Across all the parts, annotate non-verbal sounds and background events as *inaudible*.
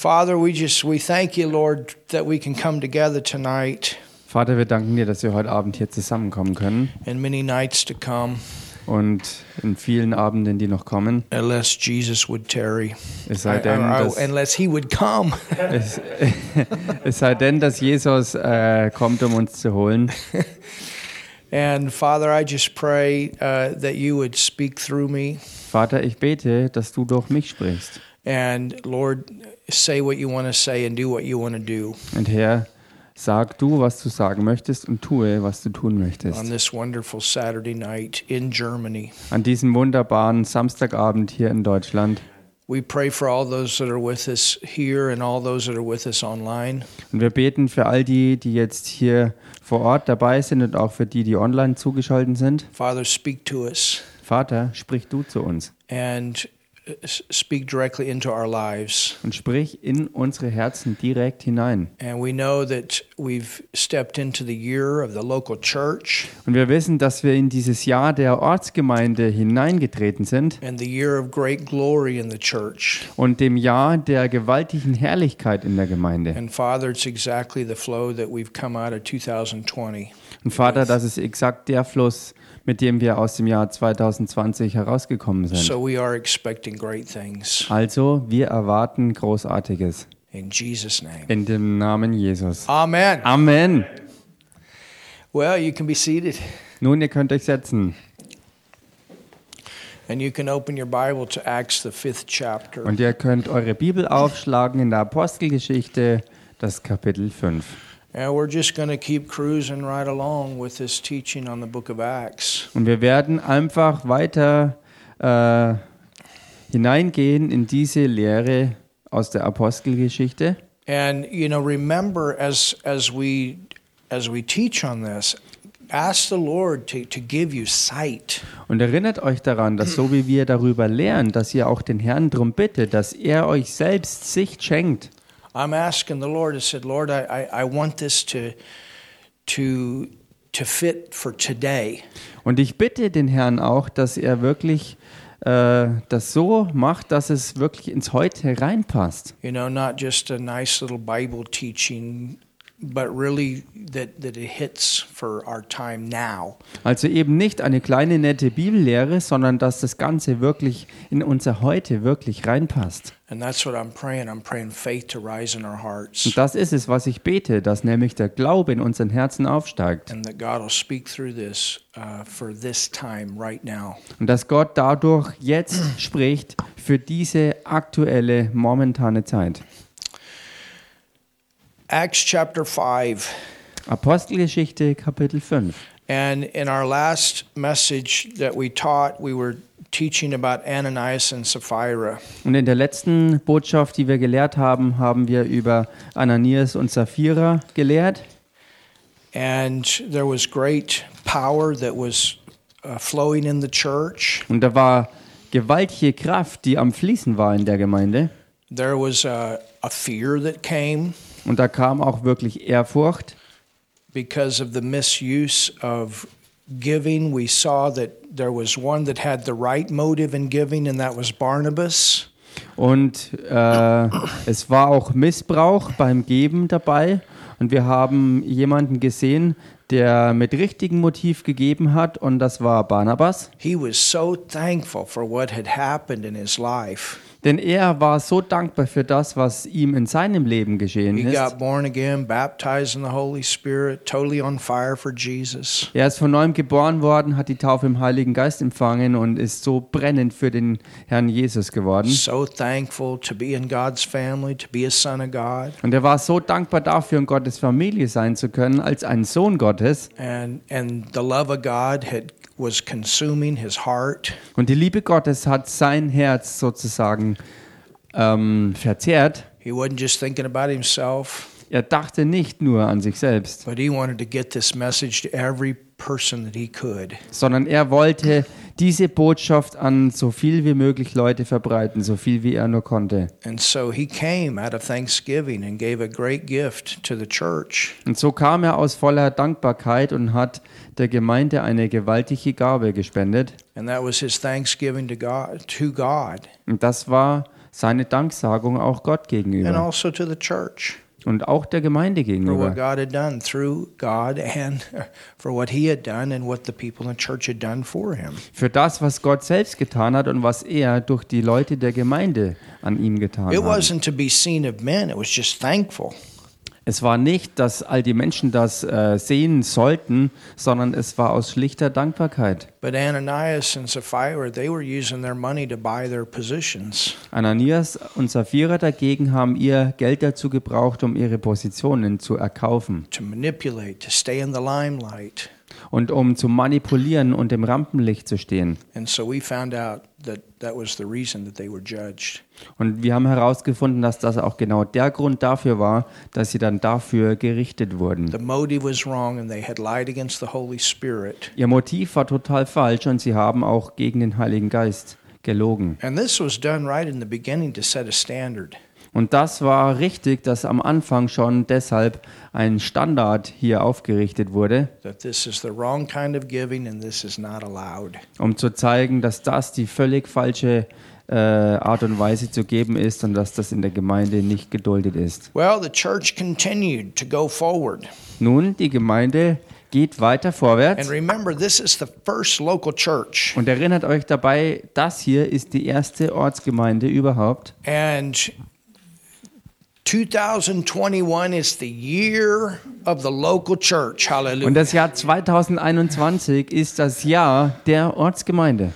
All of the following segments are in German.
Father, we just we thank you, Lord, that we can come together tonight Vater, wir danken dir, dass wir heute Abend hier zusammenkommen können and many nights to come, und in vielen Abenden, die noch kommen. unless Jesus would tarry, Es sei denn, dass, unless He would come. *laughs* es, *laughs* es sei denn, dass Jesus äh, kommt, um uns zu holen. *laughs* And Father, I just pray uh, that you would speak through me, Vater, ich bete, dass du durch mich sprichst. And Lord, say what you want to say and do what you want to do Und Herr, sag du, was du sagen möchtest und tue, was du tun on möchtest. this wonderful Saturday night in Germany. An diesem wunderbaren Samstagabend hier in Deutschland. We pray for all those that are with us here and all those that are with us online. Und wir beten für all die, die jetzt hier vor Ort dabei sind und auch für die, die online zugeschaltet sind. Father, speak to us Vater, sprich du zu uns and speak directly into our lives. und sprich in unsere Herzen direkt hinein. And we know that we've stepped into the year of the local church Und wir wissen, dass wir in dieses Jahr der Ortsgemeinde hineingetreten sind and the year of great glory in the church. und dem Jahr der gewaltigen Herrlichkeit in der Gemeinde. And Father, it's exactly the flow that we've come out of 2020. Und Vater, das ist exakt der Fluss, mit dem wir aus dem Jahr 2020 herausgekommen sind. So we are expecting great things. Also, wir erwarten Großartiges. In Jesus' name. In dem Namen Jesus. Amen. Amen. Well, you can be seated Nun, ihr könnt euch setzen. and you can open your Bible to Acts, the fifth chapter. Und ihr könnt eure Bibel aufschlagen in der Apostelgeschichte, das Kapitel 5. And we're just going to keep cruising right along with this teaching on the book of Acts. Und wir werden einfach weiter äh, hineingehen in diese Lehre aus der Apostelgeschichte. And you know, remember as as we as we teach on this, ask the Lord to, to give you sight. Und erinnert euch daran, dass so wie wir darüber lernen, dass ihr auch den Herrn darum bittet, dass er euch selbst Sicht schenkt. I'm asking the Lord, I said, Lord, I, I, I want this to to to fit for today. Und ich bitte den Herrn auch, dass er wirklich äh, das so macht, dass es wirklich ins Heute reinpasst. You know, not just a nice little Bible teaching, but really that, that it hits for our time now. Also eben nicht eine kleine nette Bibellehre, sondern dass das Ganze wirklich in unser Heute wirklich reinpasst. And that's what I'm praying. I'm praying faith to rise in our hearts. Und das ist es, was ich bete, dass nämlich der Glaube in unseren Herzen aufsteigt. and that God will speak through this uh, for this time right now. Und dass Gott dadurch jetzt *clears throat* spricht für diese aktuelle, momentane Zeit. Acts chapter 5. Apostelgeschichte Kapitel 5. And in our last message that we taught, we were teaching about Ananias and Sapphira. Und in der letzten Botschaft, die wir gelehrt haben, haben wir über Ananias und Sapphira gelehrt. And there was great power that was uh, flowing in the church. Und da war gewaltige Kraft, die am Fließen war in der Gemeinde. There was a, a fear that came Und da kam auch wirklich Ehrfurcht. Because of the misuse of giving. We saw that there was one that had the right motive in giving, and that was Barnabas. Und äh, es war auch Missbrauch beim Geben dabei. Und wir haben jemanden gesehen, der mit richtigem Motiv gegeben hat. Und das war Barnabas. He was so thankful for what had happened in his life. Denn er war so dankbar für das, was ihm in seinem Leben geschehen He ist. again, Spirit, totally. Er ist von neuem geboren worden, hat die Taufe im Heiligen Geist empfangen und ist so brennend für den Herrn Jesus geworden. So thankful to be in God's family, to be a son of God. Und er war so dankbar dafür, in Gottes Familie sein zu können, als ein Sohn Gottes. And and the love of God had was consuming his heart. Und die Liebe Gottes hat sein Herz sozusagen ähm, verzehrt. He wasn't just thinking about himself, Er dachte nicht nur an sich selbst, but he wanted to get this message to every person that he could. sondern er wollte diese Botschaft an so viel wie möglich Leute verbreiten, so viel wie er nur konnte. And so he came out of thanksgiving and gave a great gift to the church. Und so kam er aus voller Dankbarkeit und hat der Gemeinde eine gewaltige Gabe gespendet. And that was his thanksgiving to God to God. Und das war seine Danksagung auch Gott and gegenüber und auch der Gemeinde gegenüber. God had done through God and *laughs* for what He had done and what the people in the church had done for Him. Für das, was Gott selbst getan hat und was er durch die Leute der Gemeinde an ihm getan hat. Es war nicht, dass all die Menschen das äh, sehen sollten, sondern es war aus schlichter Dankbarkeit. But Ananias and Sapphira, they were using their money to buy their positions. Ananias und Sapphira dagegen haben ihr Geld dazu gebraucht, um ihre Positionen zu erkaufen to manipulate, to stay in the limelight. und um zu manipulieren und im Rampenlicht zu stehen. And so we found out that that was the reason that they were judged. Und wir haben herausgefunden, dass das auch genau der Grund dafür war, dass sie dann dafür gerichtet wurden. The motive was wrong and they had lied against the Holy Spirit. Ihr Motiv war total falsch und sie haben auch gegen den Heiligen Geist gelogen. And this was done right in the beginning to set a standard. Und das war richtig, dass am Anfang schon deshalb ein Standard hier aufgerichtet wurde, That this is the wrong kind of giving and this is not allowed. um zu zeigen, dass das die völlig falsche äh, Art und Weise zu geben ist und dass das in der Gemeinde nicht geduldet ist. Well, the church continued to go forward. Nun, die Gemeinde geht weiter And vorwärts. remember, this is the first local church. Und erinnert euch dabei, das hier ist die erste Ortsgemeinde überhaupt. And 2021 is the year of the local church. Und Hallelujah. das Jahr 2021 ist das Jahr der Ortsgemeinde.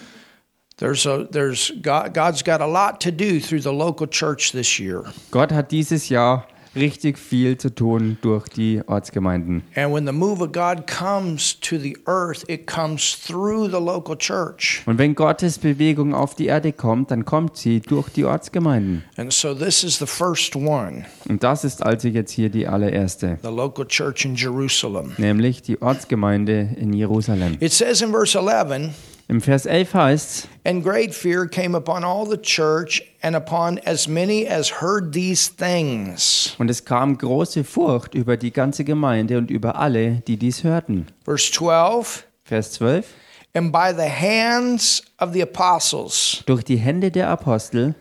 There's a there's God, God's got a lot to do through the local church this year. Gott hat dieses Jahr richtig viel zu tun durch die Ortsgemeinden. And when the move of God comes to the earth, it comes through the local church. Und wenn Gottes Bewegung auf die Erde kommt, dann kommt sie durch die Ortsgemeinden. And so this is the first one, Und das ist also jetzt hier die allererste, the local church in Jerusalem. nämlich die Ortsgemeinde in Jerusalem. It says in verse 11, Im Vers 11 heißt And great fear came upon all the church and upon as many as heard these things. und es kam große Furcht über die ganze Gemeinde und über alle, die dies hörten. Verse 12, Vers 12. and by the hands of the apostles. Durch die Hände der Apostel,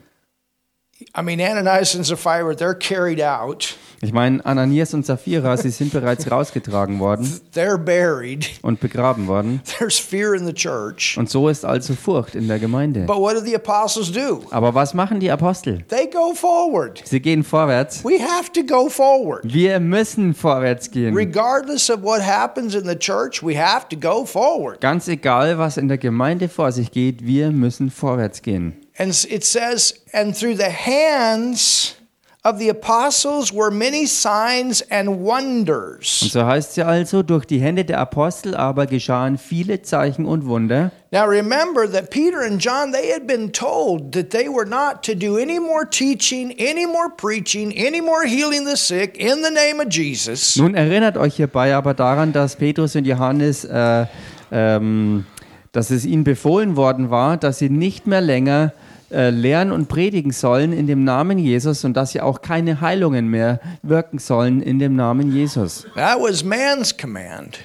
I mean, Ananias and Sapphira, they're carried out, ich meine Ananias und Sapphira, sie sind bereits *laughs* rausgetragen worden they're buried, und begraben worden. there's fear in the church. Und so ist also Furcht in der Gemeinde. But what do the apostles do? Aber was machen die Apostel? They go forward. Sie gehen vorwärts. We have to go forward. Wir müssen vorwärts gehen. Regardless of what happens in the church, we have to go forward. Ganz egal, was in der Gemeinde vor sich geht, wir müssen vorwärts gehen. And it says, and through the hands of the apostles were many signs and Und wonders. so heißt es also, durch die Hände der Apostel aber geschahen viele Zeichen und Wunder. Now remember that Peter and John, they had been told that they were not to do any more teaching, any more preaching, any more healing the sick in the name of Jesus. Nun erinnert euch hierbei aber daran, dass Petrus und Johannes, äh, ähm, dass es ihnen befohlen worden war, dass sie nicht mehr länger äh, lehren und predigen sollen in dem Namen Jesus und dass sie auch keine Heilungen mehr wirken sollen in dem Namen Jesus. That was man's command,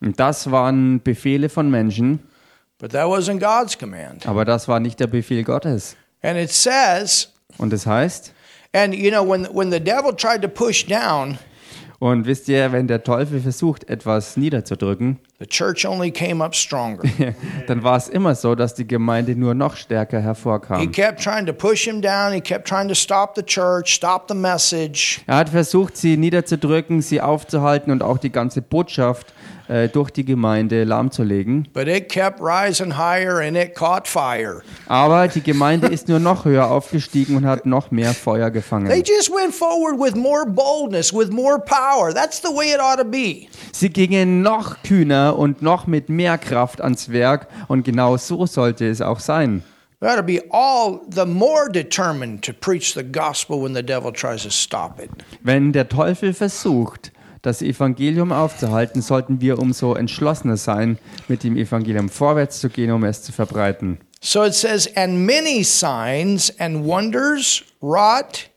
Und das waren Befehle von Menschen, but that wasn't God's command. aber das war nicht der Befehl Gottes. And it says, Und es heißt, and you know, when, when the devil tried to push down, und wisst ihr, wenn der Teufel versucht, etwas niederzudrücken, the church only came up stronger. *laughs* dann war es immer so, dass die Gemeinde nur noch stärker He hervorkam. kept trying to push him down. He kept trying to stop the church, stop the message. Er hat versucht, sie niederzudrücken, sie aufzuhalten und auch die ganze Botschaft äh, durch die Gemeinde lahmzulegen. But it kept rising higher and it caught fire. Aber die Gemeinde ist nur noch höher aufgestiegen und hat noch mehr Feuer They gefangen. just went forward with more boldness, with more power. That's the way it ought to be. Sie gingen noch kühner und noch mit mehr Kraft ans Werk und genau so sollte es auch sein. Wenn der Teufel versucht, das Evangelium aufzuhalten, sollten wir umso entschlossener sein, mit dem Evangelium vorwärts zu gehen, um es zu verbreiten. So it says, and many signs and wonders wrought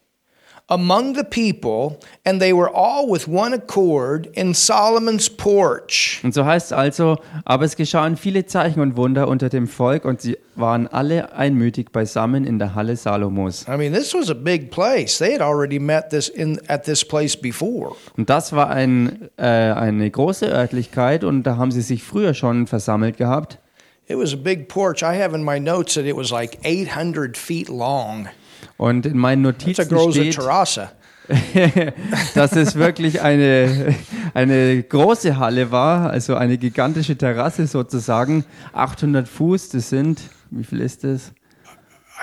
among the people, and they were all with one accord in Solomon's porch. Und so heißt es also, aber es geschahen viele Zeichen und Wunder unter dem Volk und sie waren alle einmütig beisammen in der Halle Salomos. I mean, this was a big place. They had already met this in at this place before. Und das war ein, äh, eine große Örtlichkeit und da haben sie sich früher schon versammelt gehabt. It was a big porch. I have in my notes that it was like 800 feet long. Und in meinen Notizen steht, *laughs* dass es wirklich eine, eine große Halle war, also eine gigantische Terrasse sozusagen. 800 Fuß, das sind, wie viel ist das?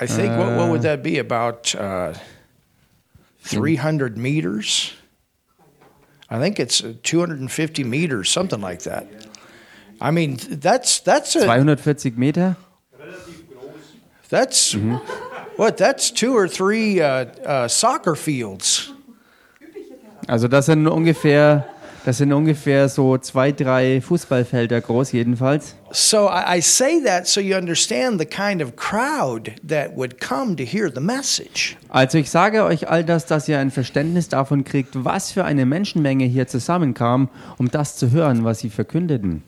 I think what, what would that be? About uh, 300 meters. I think it's uh, 250 meters, something like that. I mean, that's that's a 240 Meter? that's what that's two or three uh, uh, soccer fields. Also das sind ungefähr, das sind ungefähr so zwei, drei Fußballfelder groß jedenfalls. So I, I say that so you understand the kind of crowd that would come to hear the message. Also ich sage euch all das, dass ihr ein Verständnis davon kriegt, was für eine Menschenmenge hier zusammenkam, um das zu hören, was sie verkündeten.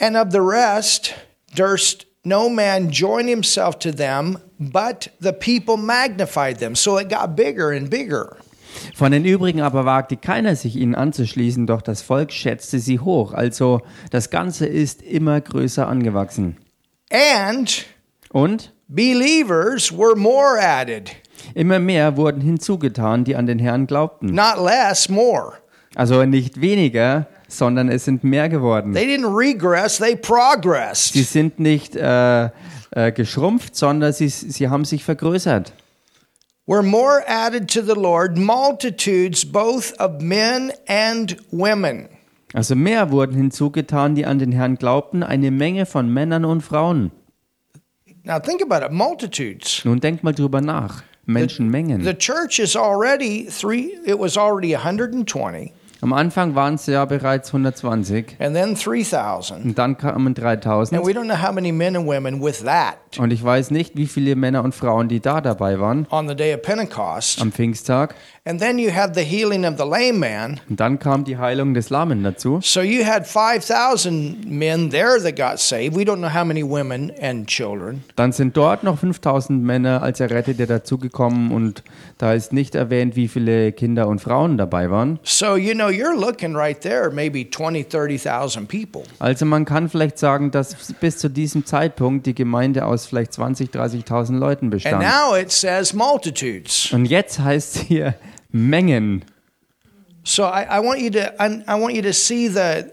And of the rest durst no man join himself to them, but the people magnified them. So it got bigger and bigger. Von den übrigen aber wagte keiner sich ihnen anzuschließen, doch das Volk schätzte sie hoch. Also das Ganze ist immer größer angewachsen. And Und believers were more added, immer mehr wurden hinzugetan, die an den Herrn glaubten. not less, more. Also nicht weniger, sondern es sind mehr geworden. They didn't regress, they progressed. Sie sind nicht äh, äh, geschrumpft, sondern sie, sie haben sich vergrößert. Were more added to the Lord, multitudes both of men and women. Also mehr wurden hinzugetan, die an den Herrn glaubten, eine Menge von Männern und Frauen. Now think about it, multitudes. Nun denkt mal drüber nach. Menschenmengen. The church is already three, it was already 120, Am Anfang waren es ja bereits 120 and then 3,000. und dann kamen And 3000. we don't know how many men and women with that Und ich weiß nicht, wie viele Männer und Frauen, die da dabei waren on the day of Pentecost. am Pfingsttag. And then you have the healing of the lame man. Und dann kam die Heilung des Lahmen dazu. So you had 5,000 men there that got saved. We don't know how many women and children. Dann sind dort noch 5000 Männer als Errettete dazugekommen und da ist nicht erwähnt, wie viele Kinder und Frauen dabei waren. So, you know, you're looking right there, maybe 20, 30,000 people. Also man kann vielleicht sagen, dass bis zu diesem Zeitpunkt die Gemeinde aus vielleicht 20, 30.000 Leuten And bestand. now it says multitudes. Und jetzt heißt es hier Mengen. So I, I want you to I, I want you to see the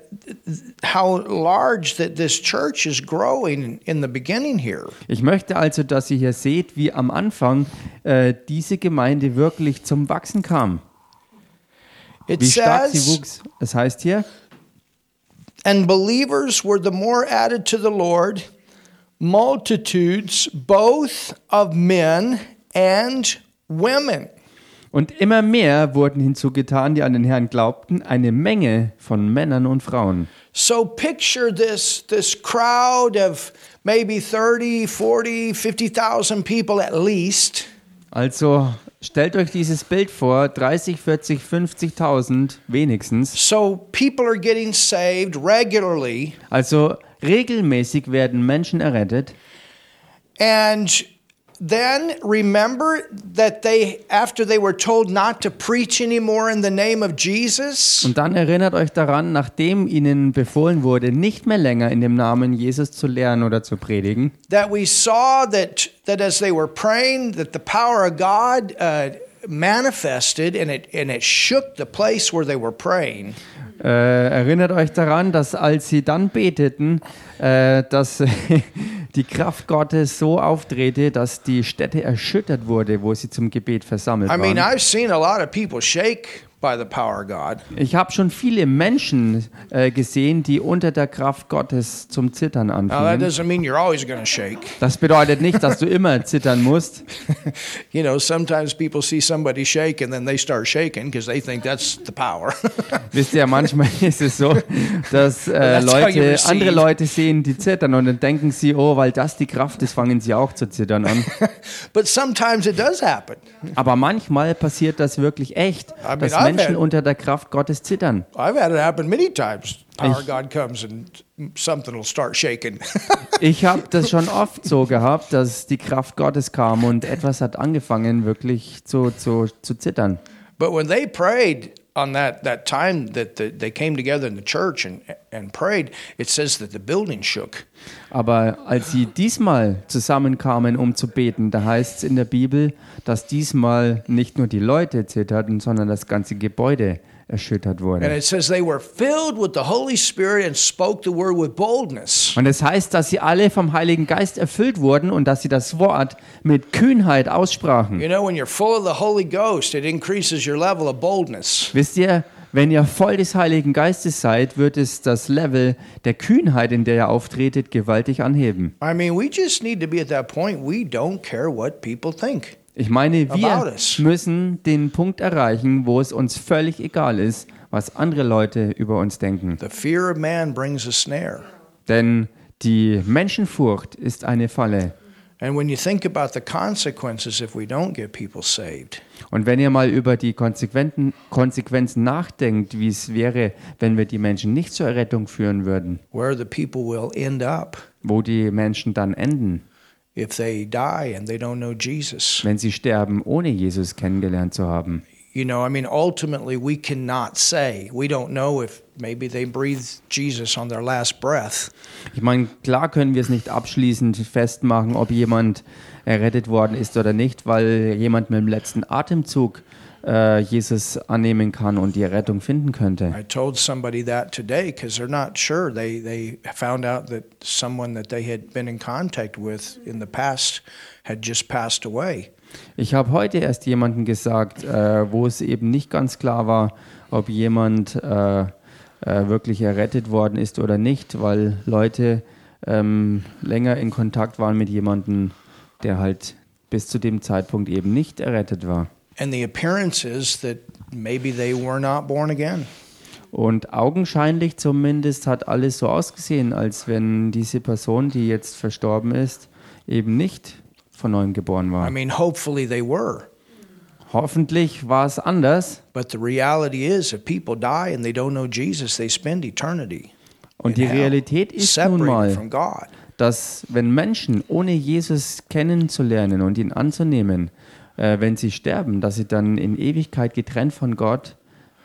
how large that this church is growing in the beginning here. Ich möchte also, dass ihr hier seht, wie am Anfang äh, diese Gemeinde wirklich zum Wachsen kam. It Wie stark sie says, wuchs. Es heißt hier, and believers were the more added to the Lord, multitudes both of men and women. Und immer mehr wurden hinzugetan, die an den Herrn glaubten, eine Menge von Männern und Frauen. So picture this this crowd of maybe 30, 40, 50,000 people at least. Also stellt euch dieses Bild vor, 30, 40, 50.000 wenigstens. So people are getting saved regularly Also regelmäßig werden Menschen errettet. and then remember that they after they were told not to preach anymore in the name of Jesus, Und dann erinnert euch daran, nachdem ihnen befohlen wurde, nicht mehr länger in dem Namen Jesus zu lehren oder zu predigen, that we saw that that as they were praying that the power of God uh, manifested and it and it shook the place where they were praying. Äh, erinnert euch daran, dass als sie dann beteten, äh, dass *laughs* die Kraft Gottes so auftrete, dass die Stätte erschüttert wurde, wo sie zum Gebet versammelt I mean, waren. I've seen a lot of people shake by the power of God. Ich habe schon viele Menschen äh, gesehen, die unter der Kraft Gottes zum Zittern mean shake. Das bedeutet nicht, dass du immer *laughs* zittern musst. *laughs* you know, sometimes people see somebody shake and then they start shaking because they think that's the power. *laughs* Wisst ihr, manchmal ist es so, dass äh, Leute, andere Leute sehen, die zittern und dann denken sie, oh, weil das die Kraft ist, fangen sie auch zu zittern an. but sometimes it does happen. Aber manchmal passiert das wirklich echt, mean, dass I've Menschen unter der Kraft Gottes zittern. I've had it happen many times. Power of Ich- God comes and something will start shaking. *laughs* Ich habe das schon *laughs* oft so gehabt, dass die Kraft Gottes kam und etwas hat angefangen, wirklich zu, zu, zu zittern. but when they prayed on that, that time that the, they came together in the church and, and prayed, it says that the building shook. Aber als sie diesmal zusammenkamen, um zu beten, da heißt es in der Bibel, dass diesmal nicht nur die Leute zitterten, sondern das ganze Gebäude erschüttert And wurde. it says they were filled with the Holy Spirit and spoke the word with boldness. Und es heißt, dass sie alle vom Heiligen Geist erfüllt wurden und dass sie das Wort mit Kühnheit aussprachen. You know, when you're full of the Holy Ghost, it increases your level of boldness. Wisst ihr, wenn ihr voll des Heiligen Geistes seid, wird es das Level der Kühnheit, in der ihr auftretet, gewaltig anheben. I mean, we just need to be at that point. We don't care what people think. Ich meine, wir müssen den Punkt erreichen, wo es uns völlig egal ist, was andere Leute über uns denken. The fear of man brings a snare. Denn die Menschenfurcht ist eine Falle. And when you think about the consequences if we don't get people saved, Und wenn ihr mal über die Konsequenten, Konsequenzen nachdenkt, wie es wäre, wenn wir die Menschen nicht zur Errettung führen würden, where the people will end up wo die Menschen dann enden, if they die and they don't know Jesus. wenn sie sterben, ohne Jesus kennengelernt zu haben. You know, I mean, ultimately, we cannot say. We don't know if maybe they breathed Jesus on their last breath. Ich meine, klar können wir es nicht abschließend festmachen, ob jemand errettet worden ist oder nicht, weil jemand mit dem letzten Atemzug äh, Jesus annehmen kann und die Errettung finden könnte. I told somebody that today because they're not sure. They they found out that someone that they had been in contact with in the past had just passed away. Ich habe heute erst jemandem gesagt, äh, wo es eben nicht ganz klar war, ob jemand äh, äh, wirklich errettet worden ist oder nicht, weil Leute ähm, länger in Kontakt waren mit jemandem, der halt bis zu dem Zeitpunkt eben nicht errettet war. And the appearance is that maybe they were not born again. Und augenscheinlich zumindest hat alles so ausgesehen, als wenn diese Person, die jetzt verstorben ist, eben nicht von neuem geboren I war. mean, hopefully they were. Hoffentlich war es anders. But the reality is, if people die and they don't know Jesus, they spend eternity Und die Realität ist nun mal, dass wenn Menschen ohne Jesus kennenzulernen und ihn anzunehmen, äh, wenn sie sterben, dass sie dann in Ewigkeit getrennt von Gott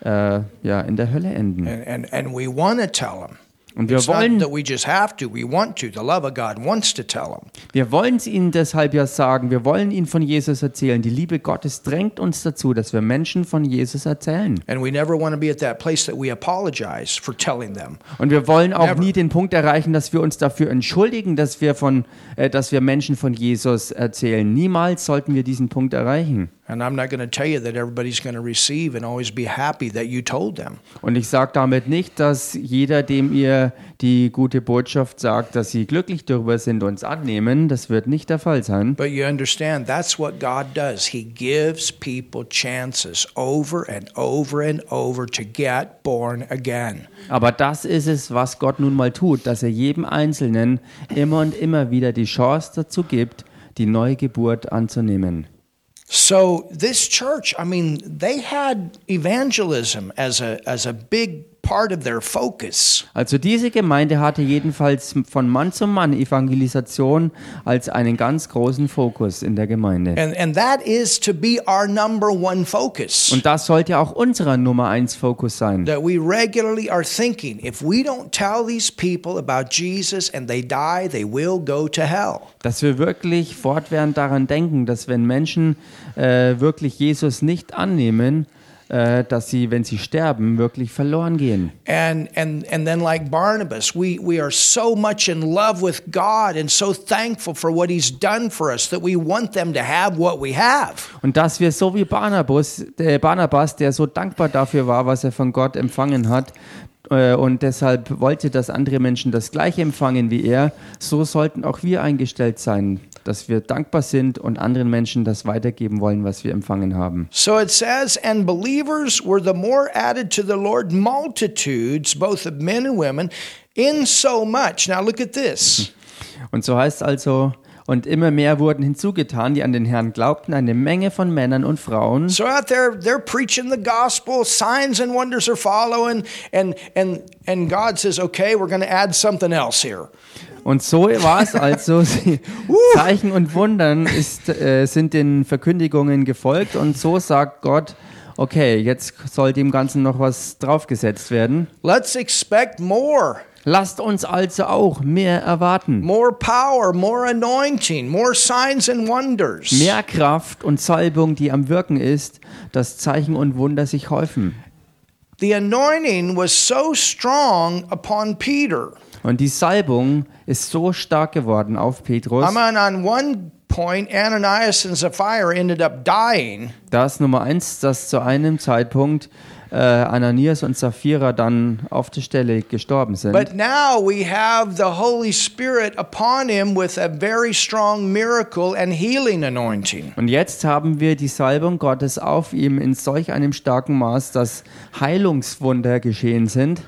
äh, ja, in der Hölle enden. And, and, and we want tell them. Und wir wollen, that we just have to, we want to. The love of God wants to tell them. wir wollen es ihnen deshalb ja sagen, wir wollen ihnen von Jesus erzählen. Die Liebe Gottes drängt uns dazu, dass wir Menschen von Jesus erzählen. And we never want to be at that place that we apologize for telling them. Und wir wollen auch Never. nie den Punkt erreichen, dass wir uns dafür entschuldigen, dass wir, von, äh, dass wir Menschen von Jesus erzählen. Niemals sollten wir diesen Punkt erreichen. And I'm not going to tell you that everybody's going to receive and always be happy that you told them. Und ich sage damit nicht, dass jeder, dem ihr die gute Botschaft sagt, dass sie glücklich darüber sind und es annehmen. Das wird nicht der Fall sein. But you understand, that's what God does. He gives people chances over and over and over to get born again. Aber das ist es, was Gott nun mal tut, dass er jedem Einzelnen immer und immer wieder die Chance dazu gibt, die neue Geburt anzunehmen. So this church, I mean, they had evangelism as a as a big part of their focus. Also diese Gemeinde hatte jedenfalls von Mann zu Mann Evangelisation als einen ganz großen Fokus in der Gemeinde. And and that is to be our number one focus. Und das sollte auch unserer Nummer eins Fokus sein. that we regularly are thinking if we don't tell these people about Jesus and they die, they will go to hell. Dass wir wirklich fortwährend daran denken, dass wenn Menschen äh, wirklich Jesus nicht annehmen, äh, dass sie, wenn sie sterben, wirklich verloren gehen. And and and then like Barnabas, we we are so much in love with God and so thankful for what he's done for us that we want them to have what we have. Und dass wir so wie Barnabas, äh, Barnabas, der so dankbar dafür war, was er von Gott empfangen hat, äh, und deshalb wollte, dass andere Menschen das gleiche empfangen wie er, so sollten auch wir eingestellt sein, dass wir dankbar sind und anderen Menschen das weitergeben wollen, was wir empfangen haben. So it says, and believers were the more added to the Lord multitudes, both of men and women, in so much. Now look at this. Und so heißt also, und immer mehr wurden hinzugetan, die an den Herrn glaubten, eine Menge von Männern und Frauen. So out there, they're preaching the gospel, signs and wonders are following, and and and God says, okay, we're going to add something else here. Und so war es also. *laughs* Zeichen und Wundern ist, äh, sind den Verkündigungen gefolgt und so sagt Gott, okay, jetzt soll dem Ganzen noch was draufgesetzt werden. Let's expect more. Lasst uns also auch mehr erwarten. More power, more anointing, more signs and wonders. Mehr Kraft und Salbung, die am Wirken ist, dass Zeichen und Wunder sich häufen. The anointing was so strong upon Peter. Und die Salbung ist so stark geworden auf Petrus, I mean, on one point, Ananias and Sapphira ended up dying, dass Nummer eins, dass zu einem Zeitpunkt äh, Ananias und Sapphira dann auf der Stelle gestorben sind. but now we have the Holy Spirit upon him with a very strong miracle and healing anointing. Und jetzt haben wir die Salbung Gottes auf ihm in solch einem starken Maß, dass Heilungswunder geschehen sind,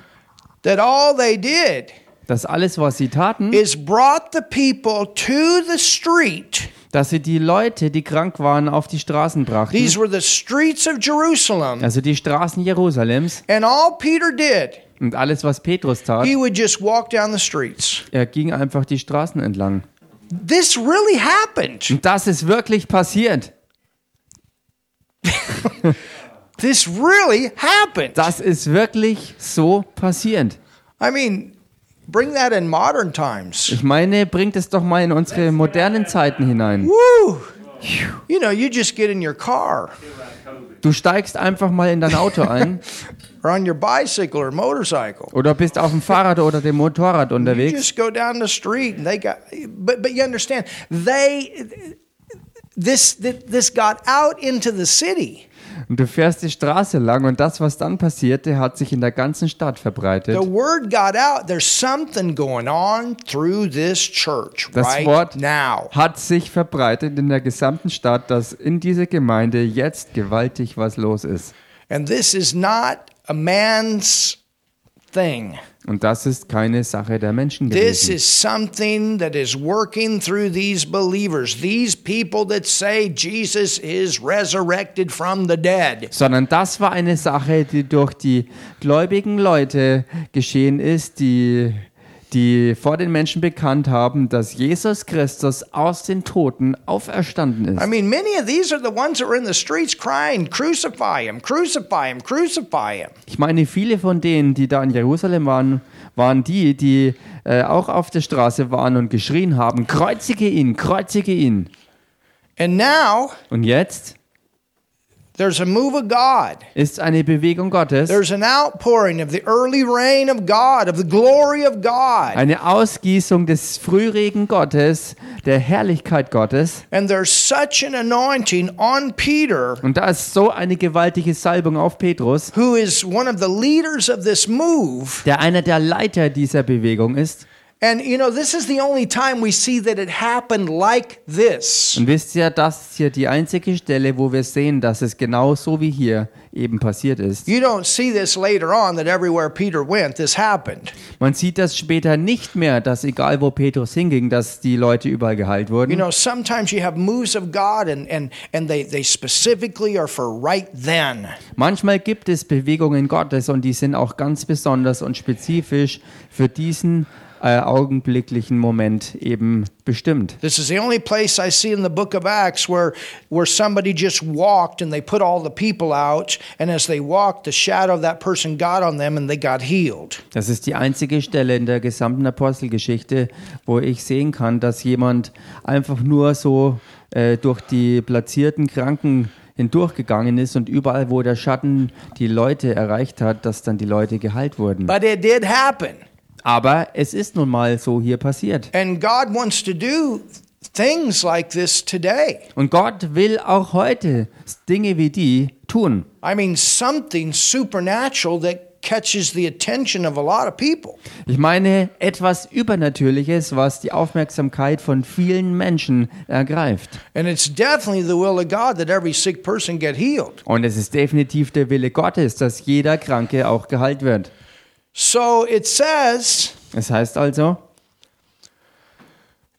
That all they did dass alles, was sie taten, is brought the people to the street. dass sie die Leute, die krank waren, auf die Straßen brachten. These were the streets of Jerusalem. Also die Straßen Jerusalems. And all Peter did, Und alles, was Petrus tat, he would just walk down the streets. er ging einfach die Straßen entlang. This really happened. Und das ist wirklich passiert. *laughs* This really happened. Das ist wirklich so passiert. I mean, bring that in modern times. Ich meine, bringt es doch mal in unsere modernen Zeiten hinein. Woo! You know, you just get in your car Du steigst einfach mal in dein Auto ein *laughs* or on your bicycle or motorcycle. oder bist auf dem Fahrrad oder dem Motorrad You unterwegs just go down the street and they got but but you understand, they this this got out into the city. Und du fährst die Straße lang und das, was dann passierte, hat sich in der ganzen Stadt verbreitet. The word got out. There's something going on through this church Das Wort hat sich verbreitet in der gesamten Stadt, dass in dieser Gemeinde jetzt gewaltig was los ist. And this is not a man's thing. Und das ist keine Sache der Menschen This gewesen. is something that is working through these believers, these people that say Jesus is resurrected from the dead. sondern das war eine Sache, die durch die gläubigen Leute geschehen ist, die, die vor den Menschen bekannt haben, dass Jesus Christus aus den Toten auferstanden I ist. mean, many of these are the ones that were in the streets crying, Crucify him, crucify him, crucify him. Ich meine, viele von denen, die da in Jerusalem waren, waren die, die äh, auch auf der Straße waren und geschrien haben, kreuzige ihn, kreuzige ihn. And now Und jetzt there's a move of God. ist eine Bewegung Gottes, There's an outpouring of the early rain of God, of the glory of God. eine Ausgießung des Frühregen Gottes, der Herrlichkeit Gottes. And there's such an anointing on Peter, Und da ist so eine gewaltige Salbung auf Petrus, who is one of the leaders of this move. der einer der Leiter dieser Bewegung ist. And you know, this is the only time we see that it happened like this. Und wisst ihr, das ist hier die einzige Stelle, wo wir sehen, dass es genau so wie hier eben passiert ist. You don't see this later on that everywhere Peter went, this happened. Man sieht das später nicht mehr, dass egal wo Petrus hinging, dass die Leute überall geheilt You wurden. know, sometimes you have moves of God and, and, and they, they specifically are for right then. Manchmal gibt es Bewegungen Gottes und die sind auch ganz besonders und spezifisch für diesen äh, augenblicklichen Moment eben bestimmt. This is the only place I see in the book of Acts where, where somebody just walked and they put all the people out, and as they walked, the shadow of that person got on them and they got healed. Das ist die einzige Stelle in der gesamten Apostelgeschichte, wo ich sehen kann, dass jemand einfach nur so äh, durch die platzierten Kranken hindurchgegangen ist und überall, wo der Schatten die Leute erreicht hat, dass dann die Leute geheilt wurden. But it did happen. Aber es ist nun mal so hier passiert. And God wants to do things like this today. Und Gott will auch heute Dinge wie die tun. I mean, something supernatural that catches the attention of a lot of people. Ich meine etwas Übernatürliches, was die Aufmerksamkeit von vielen Menschen ergreift. And it's definitely the will of God that every sick person get healed. Und es ist definitiv der Wille Gottes, dass jeder Kranke auch geheilt wird. So it says, Es heißt also,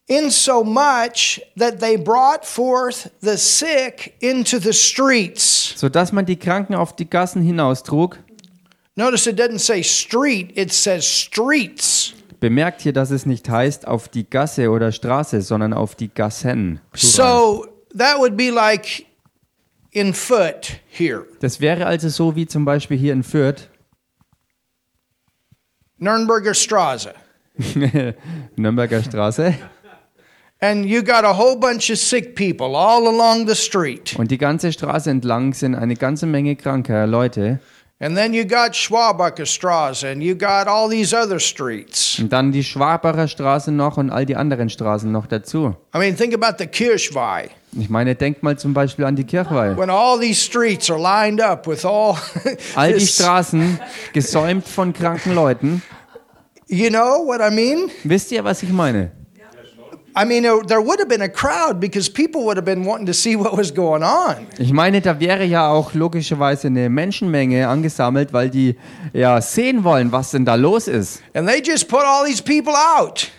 in so much that they brought forth the sick into the streets. so dass man die Kranken auf die Gassen hinaustrug. Notice it doesn't say street, it says streets. Bemerkt hier, dass es nicht heißt auf die Gasse oder Straße, sondern auf die Gassen. Plural. So that would be like in foot here. Das wäre also so wie zum Beispiel hier in Fürth, Nürnberger Straße. *laughs* Nürnberger Straße. And you got a whole bunch of sick people all along the street. Und die ganze Straße entlang sind eine ganze Menge kranker Leute. And then you got Schwabacher Straße and you got all these other streets. Und dann die Schwabacher Straße noch und all die anderen Straßen noch dazu. I mean, think about the Kirchweih. Ich meine, denkt mal zum Beispiel an die Kirchweih. When all these streets are lined up with all *laughs* All die Straßen gesäumt von kranken Leuten. you know what I mean? Wisst ihr, was ich meine? I mean, there would have been a crowd because people would have been wanting to see what was going on. Ich meine, da wäre ja auch logischerweise eine Menschenmenge angesammelt, weil die ja sehen wollen, was denn da los ist. And they just put all these people out.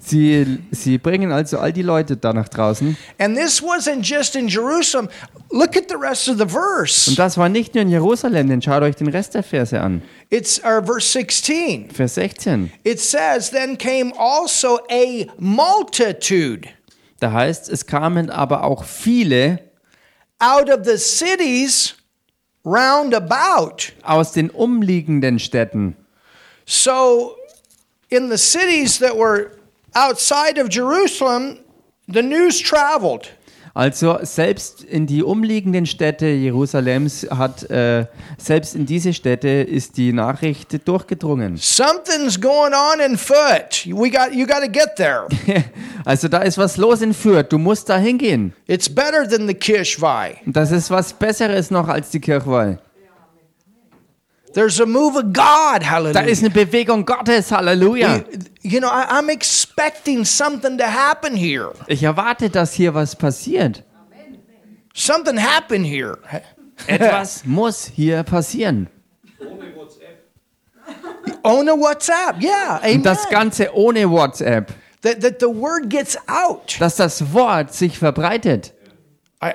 Sie, sie bringen also all die Leute da nach draußen. And this wasn't just in Jerusalem. Look at the rest of the verse. Und das war nicht nur in Jerusalem, denn schaut euch den Rest der Verse an. It's uh, verse 16. Vers 16. It says, Then came also a multitude Da heißt es kamen aber auch viele out of the cities round about. aus den umliegenden Städten. So, in the cities that were outside of Jerusalem, the news traveled. Also selbst in die umliegenden Städte Jerusalems hat, äh, selbst in diese Städte ist die Nachricht durchgedrungen. *laughs* Something's going on in foot. We got you got to get there. *laughs* Also da ist was los in Fürth, du musst da hingehen. It's better than the. Und das ist was Besseres noch als die Kirchweih. There's a move of God. Da Hallelujah. ist eine Bewegung Gottes, Halleluja. You know, I, I'm expecting something to happen here. Ich erwarte, dass hier was passiert. Something happened here. Etwas muss hier passieren. On a WhatsApp. Yeah. Amen. Und das Ganze ohne WhatsApp. that, that the word gets out. Dass das Wort sich verbreitet. I,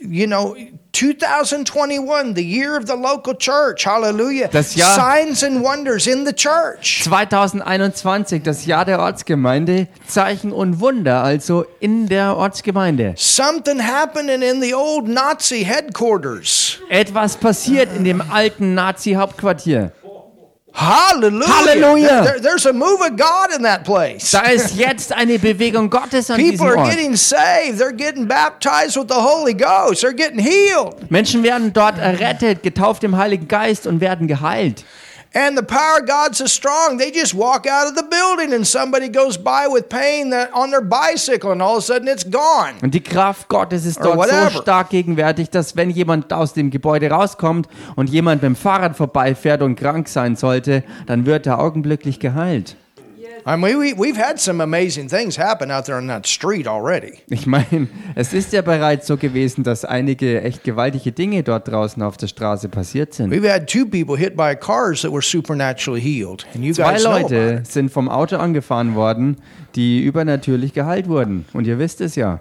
you know, 2021, the year of the local church. Hallelujah. Das Jahr- Signs and wonders in the church. 2021, das Jahr der Ortsgemeinde, Zeichen und Wunder, also in der Ortsgemeinde. Something happening in the old Nazi headquarters. Etwas passiert in dem alten Nazi-Hauptquartier. Hallelujah. There- there's a move of God in that place. Da ist jetzt eine Bewegung Gottes an People diesem are Ort. getting saved. They're getting baptized with the Holy Ghost. They're getting healed. Menschen werden dort errettet, getauft im Heiligen Geist und werden geheilt. And the power of God's so strong, they just walk out of the building and somebody goes by with pain on their bicycle and all of a sudden it's gone. Und die Kraft Gottes ist Or dort so stark gegenwärtig, dass wenn jemand aus dem Gebäude rauskommt und jemand mit dem Fahrrad vorbeifährt und krank sein sollte, dann wird er augenblicklich geheilt. I mean, we, we've had some amazing things happen out there on that street already. Ich meine, es ist ja bereits so gewesen, dass einige echt gewaltige Dinge dort draußen auf der Straße passiert sind. We've had two people hit by cars that were supernaturally healed. And you Zwei guys know about Leute it. sind vom Auto angefahren worden, die übernatürlich geheilt wurden. Und ihr wisst es ja.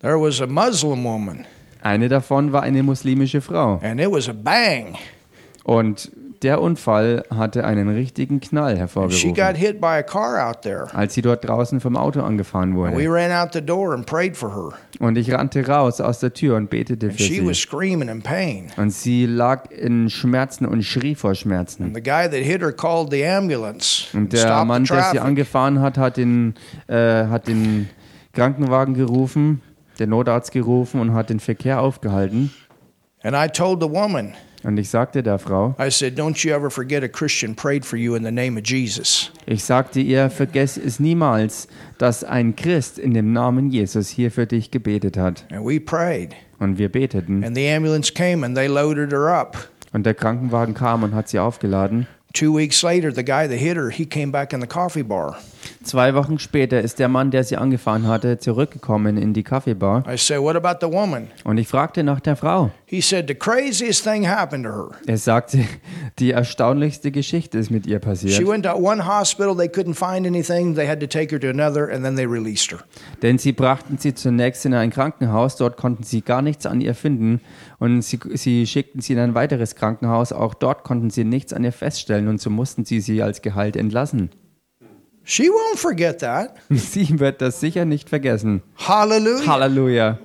There was a Muslim woman, Eine davon war eine muslimische Frau. and it was a bang. Und der Unfall hatte einen richtigen Knall She hervorgerufen, got hit by a car out there. als sie dort draußen vom Auto angefahren We wurde. ran out the door and prayed for her. Und ich rannte raus aus der Tür und betete für She was sie. screaming in pain. Und sie lag in Schmerzen und schrie vor Schmerzen. The guy that hit her called the ambulance. Und der stopped Mann, the der sie traffic. angefahren hat, hat den, äh, hat den Krankenwagen gerufen. den Notarzt gerufen und hat den Verkehr aufgehalten. And I told the woman, Und ich sagte der Frau, I said, Don't you ever forget a Christian prayed for you in the name of Jesus. ich sagte ihr, vergess es niemals, dass ein Christ in dem Namen Jesus hier für dich gebetet hat. And we prayed. Und wir beteten. And the ambulance came and they loaded her up. Und der Krankenwagen kam und hat sie aufgeladen. Two weeks later, the guy that hit her, he came back in the coffee bar. Zwei Wochen später ist der Mann, der sie angefahren hatte, zurückgekommen in die Kaffeebar. I said, What about the woman? Und ich fragte nach der Frau. He said, The craziest thing happened to her. Er sagte, *laughs* die erstaunlichste Geschichte ist mit ihr She passiert. went to one hospital, they couldn't find anything, they had to take her to another, and then they released her. Denn sie brachten sie zunächst in ein Krankenhaus, dort konnten sie gar nichts an ihr finden. Und sie, sie schickten sie in ein weiteres Krankenhaus, auch dort konnten sie nichts an ihr feststellen und so mussten sie sie als Gehalt entlassen. She won't forget that. *laughs* Sie wird das sicher nicht vergessen. Hallelujah. Halleluja.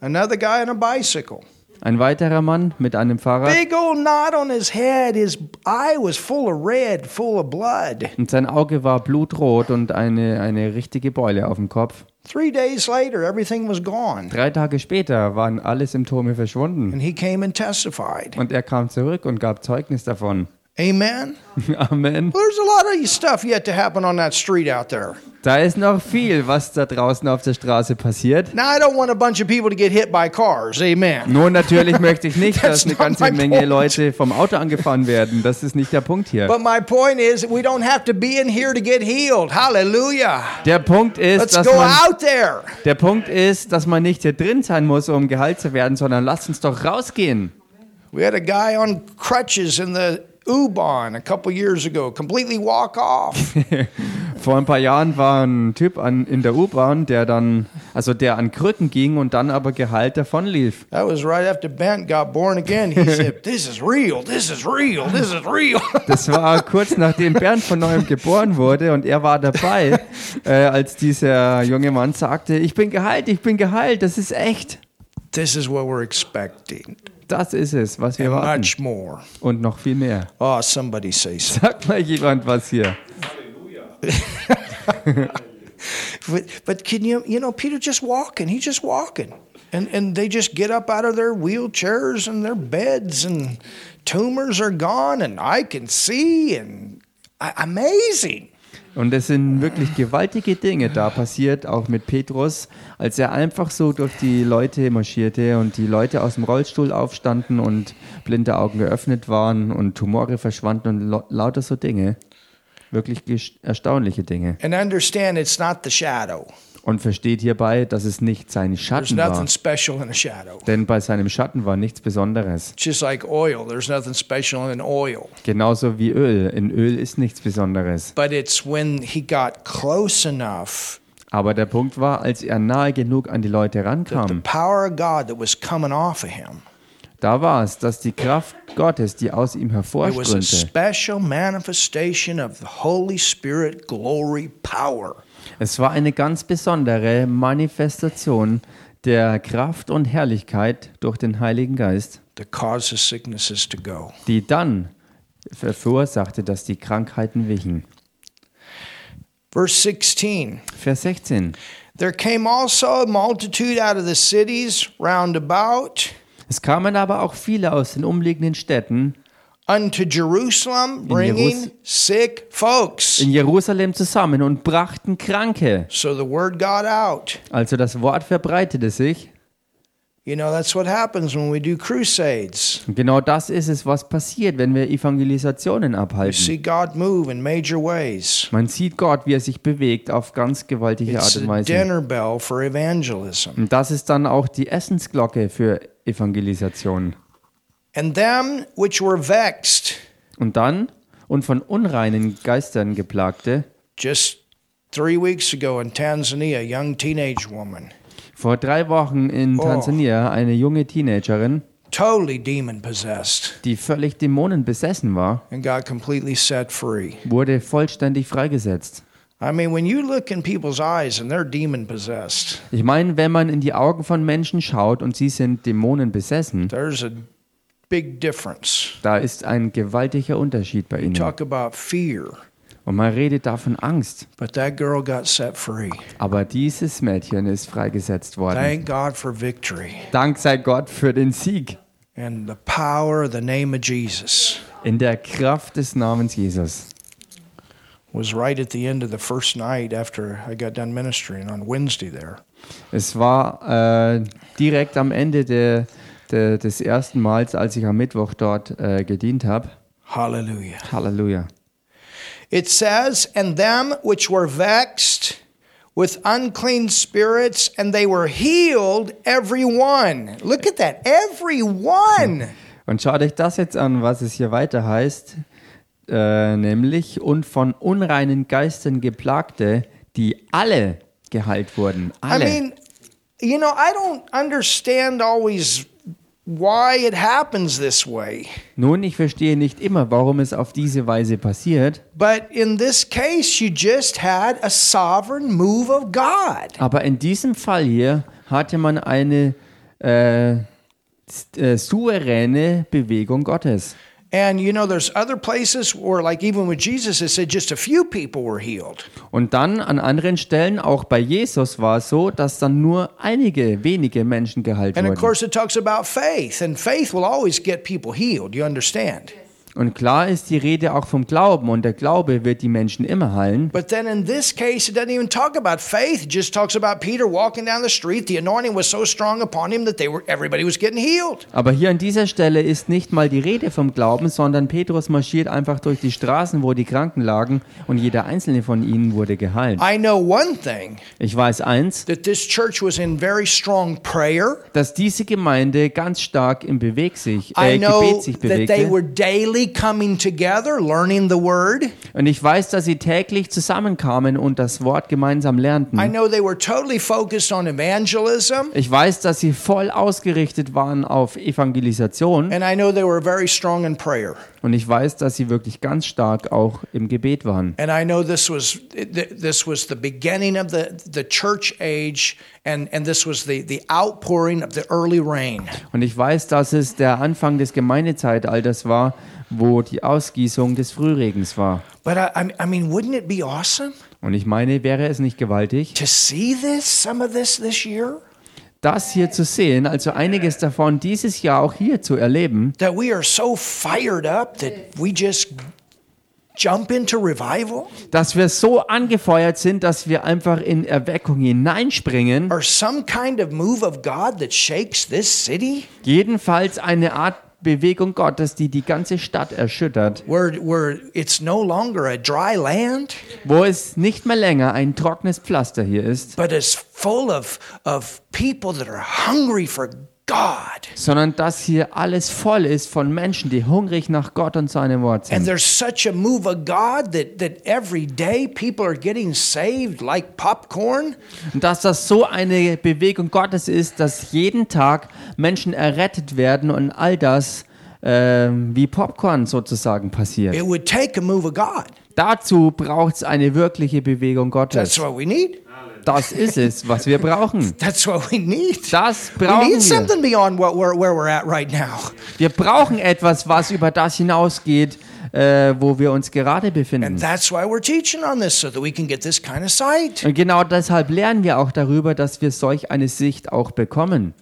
Another guy on a bicycle. Ein weiterer Mann mit einem Fahrrad Big old knot on his head. His eye was full of red, full of blood. und sein Auge war blutrot und eine, eine richtige Beule auf dem Kopf. Three days later, everything was gone. Drei Tage später waren alle Symptome verschwunden And he came and testified. und er kam zurück und gab Zeugnis davon. Amen. *laughs* Amen. Well, there's a lot of stuff yet to happen on that street out there. Da ist noch viel, was da draußen auf der Straße passiert. Now, I don't want a bunch of people to get hit by cars. Amen. Nun, natürlich möchte ich nicht, *laughs* dass eine ganze Menge point. Leute vom Auto angefahren werden. Das ist nicht der Punkt hier. But my point is, we don't have to be in here to get healed. Hallelujah. Der Punkt ist, Let's dass go man, out there. der Punkt ist, dass man nicht hier drin sein muss, um geheilt zu werden, sondern lasst uns doch rausgehen. We had a guy on crutches in the U-Bahn a couple years ago, completely walk off. *laughs* Vor ein paar Jahren war ein Typ an, in der U-Bahn, der dann, also der an Krücken ging und dann aber geheilt davonlief. That was right after Bent got born again. He said, *laughs* This is real. This is real. This is real. *laughs* Das war kurz nachdem Bernd von neuem geboren wurde und er war dabei, äh, als dieser junge Mann sagte, ich bin geheilt, ich bin geheilt, das ist echt. this is what we're expecting, Das ist es, was wir and warten. much more. Und noch viel mehr. Oh, somebody say *laughs* so. Sag mal jemand was hier. *laughs* But, but can you, you know, Peter just walking. He's just walking. And, and they just get up out of their wheelchairs and their beds, and tumors are gone, and I can see, and I, amazing. Und es sind wirklich gewaltige Dinge da passiert, auch mit Petrus, als er einfach so durch die Leute marschierte und die Leute aus dem Rollstuhl aufstanden und blinde Augen geöffnet waren und Tumore verschwanden und lauter so Dinge. Wirklich erstaunliche Dinge. And understand it's not the shadow. Und versteht hierbei, dass es nicht sein Schatten war. nothing special in a shadow. Denn bei seinem Schatten war nichts Besonderes. Just like oil, there's nothing special in oil. Genauso wie Öl. In Öl ist nichts Besonderes. But it's when he got close enough Aber der Punkt war, als er nahe genug an die Leute rankam, da war es, dass die Kraft Gottes, die aus ihm hervorströmte, es war eine ganz besondere Manifestation der Kraft und Herrlichkeit durch den Heiligen Geist, that causes sicknesses to go. die dann verursachte, dass die Krankheiten wichen. Verse 16 Vers 16. There came also a multitude out of the cities round about Es kamen aber auch viele aus den umliegenden Städten unto Jerusalem, bringing Jerus- sick folks. in Jerusalem zusammen und brachten Kranke. So the word got out. Also das Wort verbreitete sich. You know, that's what happens when we do crusades. Und genau das ist es, was passiert, wenn wir Evangelisationen You abhalten. see God move in major ways. Man sieht Gott, wie er sich bewegt auf ganz gewaltige It's Art und the Weise. dinner bell for evangelism. Und das ist dann auch die Essensglocke für Evangelisation. And them which were vexed, Und dann und von unreinen Geistern geplagte, just three weeks ago in Tanzania, a young teenage woman, vor drei Wochen in Oh. Tansania eine junge Teenagerin, totally demon possessed, die völlig Dämonen besessen war, and got completely set free. wurde vollständig freigesetzt. I mean, when you look in people's eyes and they're demon possessed, Ich meine, wenn man in die Augen von Menschen schaut und sie sind Dämonen besessen, there's a big difference. da ist ein gewaltiger Unterschied bei ihnen. Talk about fear. Und man redet da von Angst. But that girl got set free. Aber dieses Mädchen ist freigesetzt worden. Thank God for victory Dank sei Gott für den Sieg and the power of the name of Jesus in der Kraft des Namens Jesus. was right at the end of the first night after I got done ministering on Wednesday there. Es war äh, direkt am Ende der, der, des ersten Mals, als ich am Mittwoch dort äh, gedient habe. Hallelujah. Halleluja. It says, And them which were vexed with unclean spirits, and they were healed, every one. Look at that, every one. Und schaut euch das jetzt an, was es hier weiter heißt, äh, nämlich und von unreinen Geistern geplagte, die alle geheilt wurden. I Alle. mean, you know, I don't understand always Nun, ich verstehe nicht immer, warum es auf diese Weise passiert, But in this case, you just had a sovereign move of God. aber in diesem Fall hier hatte man eine äh, äh, souveräne Bewegung Gottes. And you know, there's other places where, like even with Jesus, it said just a few people were healed. Und dann an anderen Stellen, auch bei Jesus war es so, dass dann nur einige wenige Menschen geheilt And of wurden. course, it talks about faith, and faith will always get people healed. You understand? Und klar ist die Rede auch vom Glauben und der Glaube wird die Menschen immer heilen. But then in this case, it doesn't even talk about faith. It just talks about Peter walking down the street. The anointing was so strong upon him that they were everybody was getting healed. Aber hier an dieser Stelle ist nicht mal die Rede vom Glauben, sondern Petrus marschiert einfach durch die Straßen, wo die Kranken lagen und jeder einzelne von ihnen wurde geheilt. I know one thing Ich weiß eins, that this church was in very strong prayer. dass diese Gemeinde ganz stark im Beweg sich, I äh, know Gebet sich that they bewegte. were daily coming together, learning the word. Und ich weiß, dass sie täglich zusammenkamen und das Wort gemeinsam I lernten. know they were totally focused on evangelism. Ich weiß, dass sie voll ausgerichtet waren auf Evangelisation. And I know they were very strong in prayer. Und ich weiß, dass sie wirklich ganz stark auch im Gebet waren. And I know this was this was the beginning of the, the church age and, and this was the, the outpouring of the early rain. Und ich weiß, dass es der Anfang des Gemeindezeitalters war, wo die Ausgießung des Frühregens war. But I, I I mean, wouldn't it be awesome Und ich meine, wäre es nicht gewaltig, to see this, some of this this year? das hier zu sehen, also einiges davon dieses Jahr auch hier zu erleben, That we are so fired up that we just jump into revival? dass wir so angefeuert sind, dass wir einfach in Erweckung hineinspringen. Or some kind of move of God that shakes this city? Jedenfalls eine Art Bewegung Gottes, die die ganze Stadt erschüttert, Where, where it's no longer a dry land, wo es nicht mehr länger ein trockenes Pflaster hier ist, but it's full of, of people that are hungry for God. sondern dass hier alles voll ist von Menschen, die hungrig nach Gott und seinem Wort And sind. there's such a move of God that, that every day people are getting saved like popcorn. Und dass das so eine Bewegung Gottes ist, dass jeden Tag Menschen errettet werden und all das ähm, wie Popcorn sozusagen passiert. It would take a move of God. Dazu braucht es eine wirkliche Bewegung That's Gottes. what we need. Das ist es, was wir brauchen. *laughs* That's what we need. Das We brauchen need wir. something beyond what we're, where we're at right now. Wir brauchen etwas, was über das hinausgeht, äh, wo wir uns gerade And befinden. that's why we're teaching on this, so that we can get this kind of sight. Und genau deshalb lernen wir auch darüber, dass wir solch eine Sicht auch bekommen.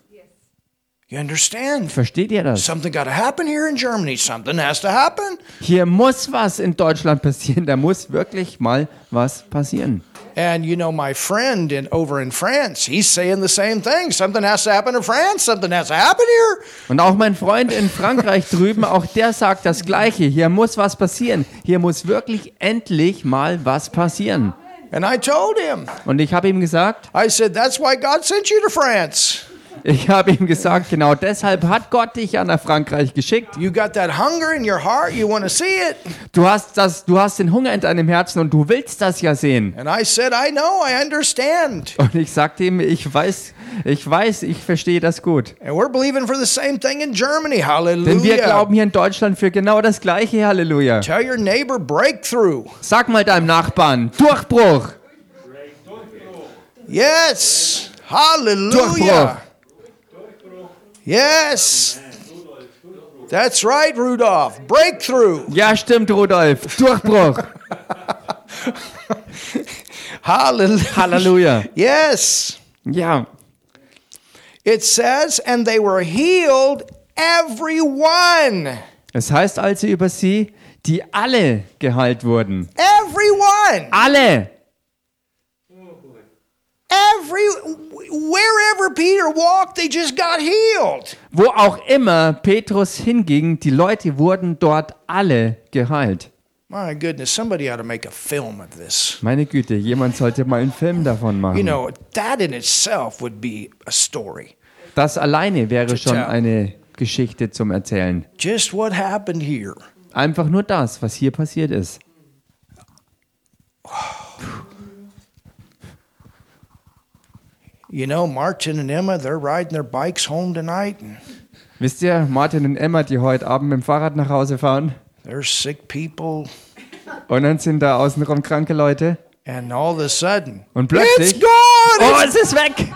You understand? Versteht ihr das? Something got to happen here in Germany. Something has to happen. Hier muss was in Deutschland passieren. Da muss wirklich mal was passieren. And you know, my friend in over in France, he's saying the same thing. Something has to happen in France. Something has to happen here. Und auch mein Freund in Frankreich *laughs* drüben, auch der sagt das Gleiche. Hier muss was passieren. Hier muss wirklich endlich mal was passieren. And I told him, Und ich habe ihm gesagt, I said, that's why God sent you to France. Ich habe ihm gesagt, genau deshalb hat Gott dich ja nach Frankreich geschickt. You got that hunger in your heart. You want to see it. Du hast das, du hast den Hunger in deinem Herzen und du willst das ja sehen. And I said, I know, I understand. Und ich sagte ihm, ich weiß, ich weiß, ich verstehe das gut. And we're believing for the same thing in Germany. Denn wir Hallelujah. glauben hier in Deutschland für genau das Gleiche. Halleluja. Tell your neighbor breakthrough. Sag mal deinem Nachbarn, Durchbruch. Yes. Hallelujah. Durchbruch. Yes. That's right, Rudolph. Breakthrough. Ja, stimmt, Rudolf. Durchbruch. *laughs* Hallelujah. Halleluja. Yes. Ja, It says, and they were healed, every one. es heißt also über sie, die alle geheilt wurden. Every one. Alle. Every wherever Peter walked, they just got healed. Wo auch immer Petrus hinging, die Leute wurden dort alle geheilt. My goodness, somebody ought to make a film of this. Meine Güte, jemand sollte mal einen Film davon You machen. know, that in itself would be a story. Das alleine wäre schon eine Geschichte zum Erzählen. Just what happened here. Einfach nur das, was hier passiert ist. You know, Martin and Emma, they're riding their bikes home tonight, Wisst ihr, Martin und Emma, die heute Abend mit dem Fahrrad nach Hause fahren there's sick people, und dann sind da außenrum kranke Leute and all of a sudden, und plötzlich, it's gone! oh, It's- es ist weg!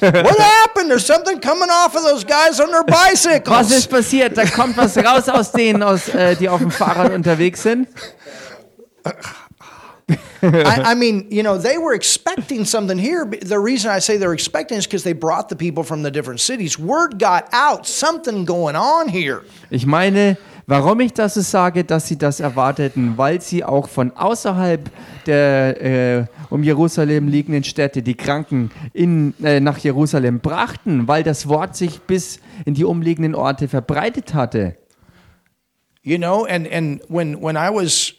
what happened? There's something coming off of those guys on their Was bicycles. ist passiert? Da kommt was raus aus denen, aus, äh, die auf dem Fahrrad unterwegs sind. *laughs* *laughs* I, I mean, you know, they were expecting something here. The reason I say they're expecting is because they brought the people from the different cities. Word got out, something going on here. Ich meine, warum ich das so sage, dass sie das erwarteten, weil sie auch von außerhalb der äh, um Jerusalem liegenden Städte die Kranken in, äh, nach Jerusalem brachten, weil das Wort sich bis in die umliegenden Orte verbreitet hatte. You know, and and when when I was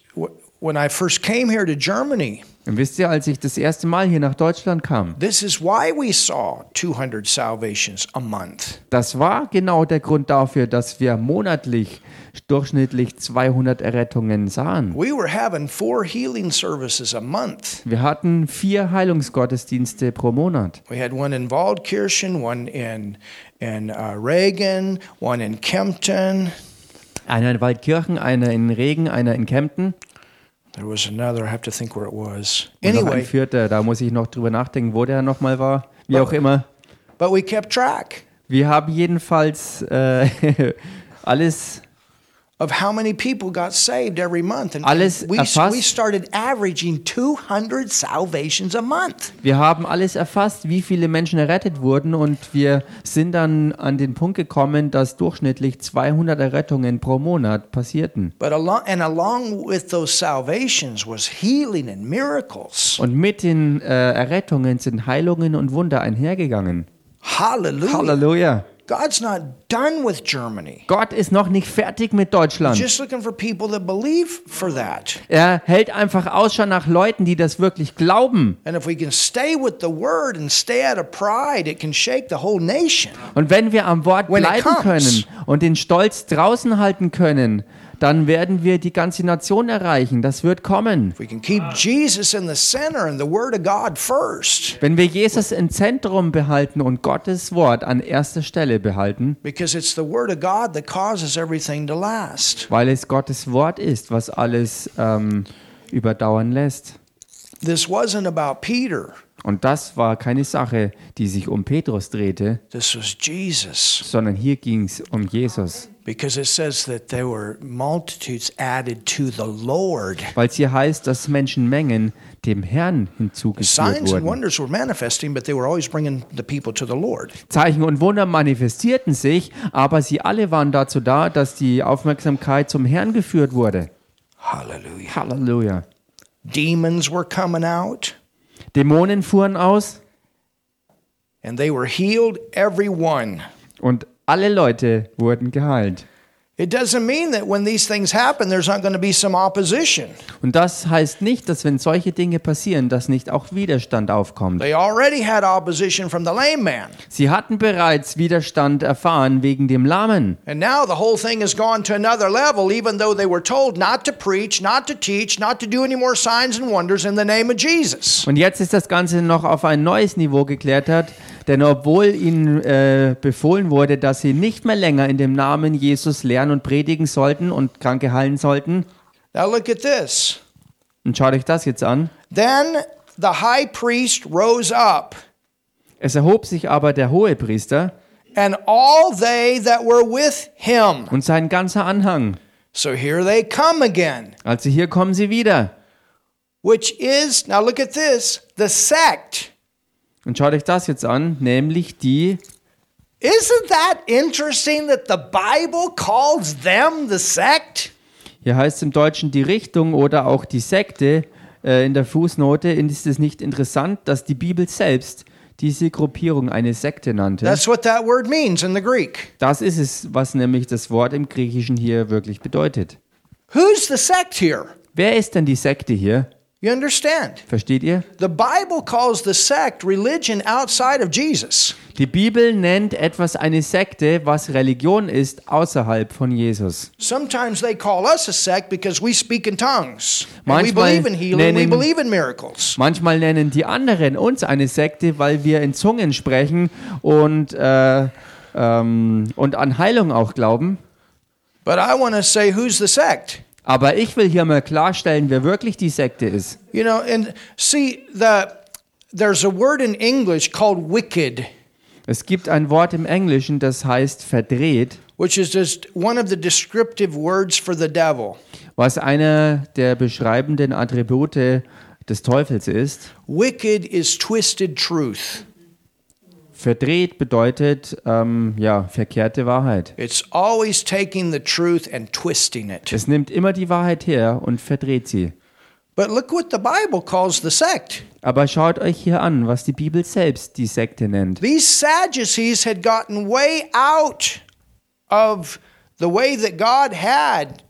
when I first came here to Germany, Und wisst ihr, als ich das erste Mal hier nach Deutschland kam, this is why we saw 200 salvations a month. das war genau der Grund dafür, dass wir monatlich durchschnittlich 200 Errettungen sahen. We were having four healing services a month. Wir hatten vier Heilungsgottesdienste pro Monat. We had one in Waldkirchen, one in in uh, Reagan, one in Kempton. Einer in Waldkirchen, einer in Regen, einer in Kempten. There was another. I have to think where it was. Anyway, vierter, da muss ich noch drüber nachdenken, wo der nochmal war. Wie auch immer. but we kept track Wir haben jedenfalls äh, *laughs* alles, of how many people got saved every month, and, Alles we erfasst. we started averaging 200 salvations a month. wir haben alles erfasst, wie viele Menschen errettet wurden und wir sind dann an den Punkt gekommen, dass durchschnittlich 200 Errettungen pro Monat passierten. But along and along with those salvations was healing and miracles. Und mit den äh, Errettungen sind Heilungen und Wunder einhergegangen. Hallelujah. Halleluja. God's not done with Germany. Gott ist noch nicht fertig mit Deutschland. Just looking for people that believe for that. Er hält einfach Ausschau nach Leuten, die das wirklich glauben. And if we can stay with the word and stay out of pride, it can shake the whole nation. Und wenn wir am Wort When bleiben können und den Stolz draußen halten können, dann werden wir die ganze Nation erreichen. Das wird kommen. If we can keep Jesus in the center and the word of God first, Wenn wir Jesus im Zentrum behalten und Gottes Wort an erster Stelle behalten, because it's the word of God that causes everything to last. weil es Gottes Wort ist, was alles ähm, überdauern lässt. This wasn't about Peter. Und das war keine Sache, die sich um Petrus drehte, This was Jesus. sondern hier ging es um Jesus. Because it says that there were multitudes added to the Lord. Weil es hier heißt, dass Menschenmengen dem Herrn hinzugeführt and wurden. wonders were manifesting, but they were always bringing the people to the Lord. Zeichen und Wunder manifestierten sich, aber sie alle waren dazu da, dass die Aufmerksamkeit zum Herrn geführt wurde. Hallelujah. Halleluja. Demons were coming out, Dämonen fuhren aus and they were healed, every one. und alle Leute wurden geheilt. It doesn't mean that when these things happen, there's not going to be some opposition. Und das heißt nicht, dass wenn solche Dinge passieren, dass nicht auch Widerstand aufkommt. They already had opposition from the lame man. Sie hatten bereits Widerstand erfahren wegen dem Lahmen. And now the whole thing has gone to another level, even though they were told not to preach, not to teach, not to do any more signs and wonders in the name of Jesus. Und jetzt ist das Ganze noch auf ein neues Niveau geklettert, denn obwohl ihnen äh, befohlen wurde, dass sie nicht mehr länger in dem Namen Jesus lehren und predigen sollten und Kranke heilen sollten, Now look at this. und schaut euch das jetzt an. Then the high priest rose up, Es erhob sich aber der Hohepriester and all they that were with him. und sein ganzer Anhang. So here they come again. Also hier kommen sie wieder. which is, now look at this, the sect. Und schaut euch das jetzt an, nämlich die, Isn't that interesting that the Bible calls them the sect? hier heißt es im Deutschen die Richtung oder auch die Sekte äh, in der Fußnote. Ist es nicht interessant, dass die Bibel selbst diese Gruppierung eine Sekte nannte? That's what that word means in the Greek. Das ist es, was nämlich das Wort im Griechischen hier wirklich bedeutet. Who's the sect here? Wer ist denn die Sekte hier? You understand? Versteht ihr? The Bible calls the sect religion outside of Jesus. Die Bibel nennt etwas eine Sekte, was Religion ist außerhalb von Jesus. Sometimes they call us a sect because we speak in tongues. And we Manchmal believe in healing, we nennen- believe in miracles. Manchmal nennen die anderen uns eine Sekte, weil wir in Zungen sprechen und, äh, ähm, und an Heilung auch glauben. But I want to say who's the sect? Aber ich will hier mal klarstellen, wer wirklich die Sekte ist. You know, and see the there's a word in English called wicked, Es gibt ein Wort im Englischen, das heißt verdreht, which is just one of the descriptive words for the devil. was einer der beschreibenden Attribute des Teufels ist. Wicked is twisted truth. Verdreht bedeutet ähm, ja verkehrte Wahrheit. It's always taking the truth and twisting it. Es nimmt immer die Wahrheit her und verdreht sie. But look what the Bible calls the sect. Aber schaut euch hier an, was die Bibel selbst die Sekte nennt. These Sadducees had gotten way out of the way that God had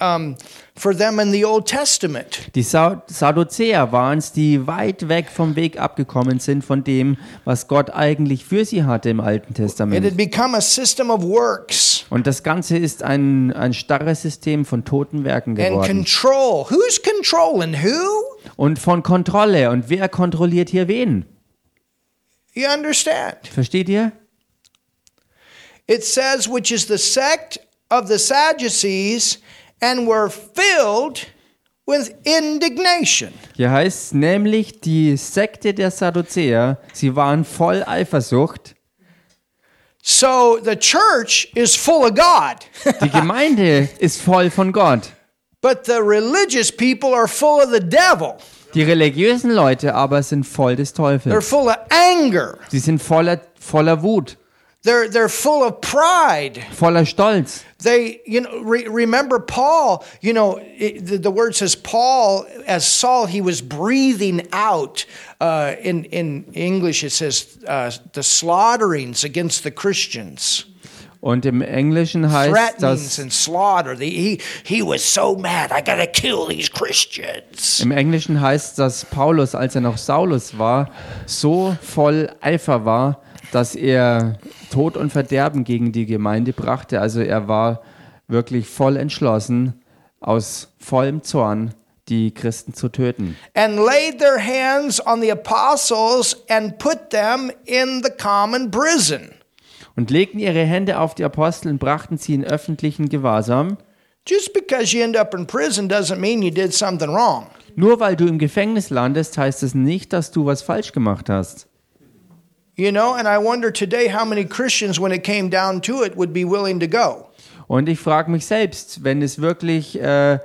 um, for them in the Old Testament. Die Sa Sadduzäer waren es, die weit weg vom Weg abgekommen sind von dem, was Gott eigentlich für sie hatte im Alten It Testament. had become a system of works Und das Ganze ist ein, ein starres System von toten Werken and geworden. control. Who's controlling who? Und von Kontrolle. Und wer kontrolliert hier wen? You understand? Versteht ihr? It says, which is the sect of the Sadducees, and were filled with indignation. Hier heißt es nämlich die Sekte der Sadduzäer, sie waren voll Eifersucht. So the church is full of God, Die *laughs* Gemeinde ist voll von Gott. but the religious people are full of the devil. Die religiösen Leute aber sind voll des They're Teufels. full of anger. Sie sind voller, voller Wut, They're, they're full of pride. voller Stolz. They, you know, re- remember Paul, you know, it, the, the word says Paul, as Saul, he was breathing out. Uh, in, in English, it says uh, the slaughterings against the Christians. Und im Englischen heißt das, and slaughter. The, he, he was so mad. I got to kill these Christians. im Englischen heißt, dass Paulus, als er noch Saulus war, so voll Eifer war, dass er Tod und Verderben gegen die Gemeinde brachte. Also er war wirklich voll entschlossen, aus vollem Zorn die Christen zu töten. And laid their hands on the apostles and put them in the common prison. Und legten ihre Hände auf die Apostel und brachten sie in öffentlichen Gewahrsam. Just because you end up in prison doesn't mean you did something wrong. Nur weil du im Gefängnis landest, heißt es nicht, dass du was falsch gemacht hast. You know, and I wonder today how many Christians, when it came down to it, would be willing to go. Und ich frage mich selbst, wenn es wirklich, äh,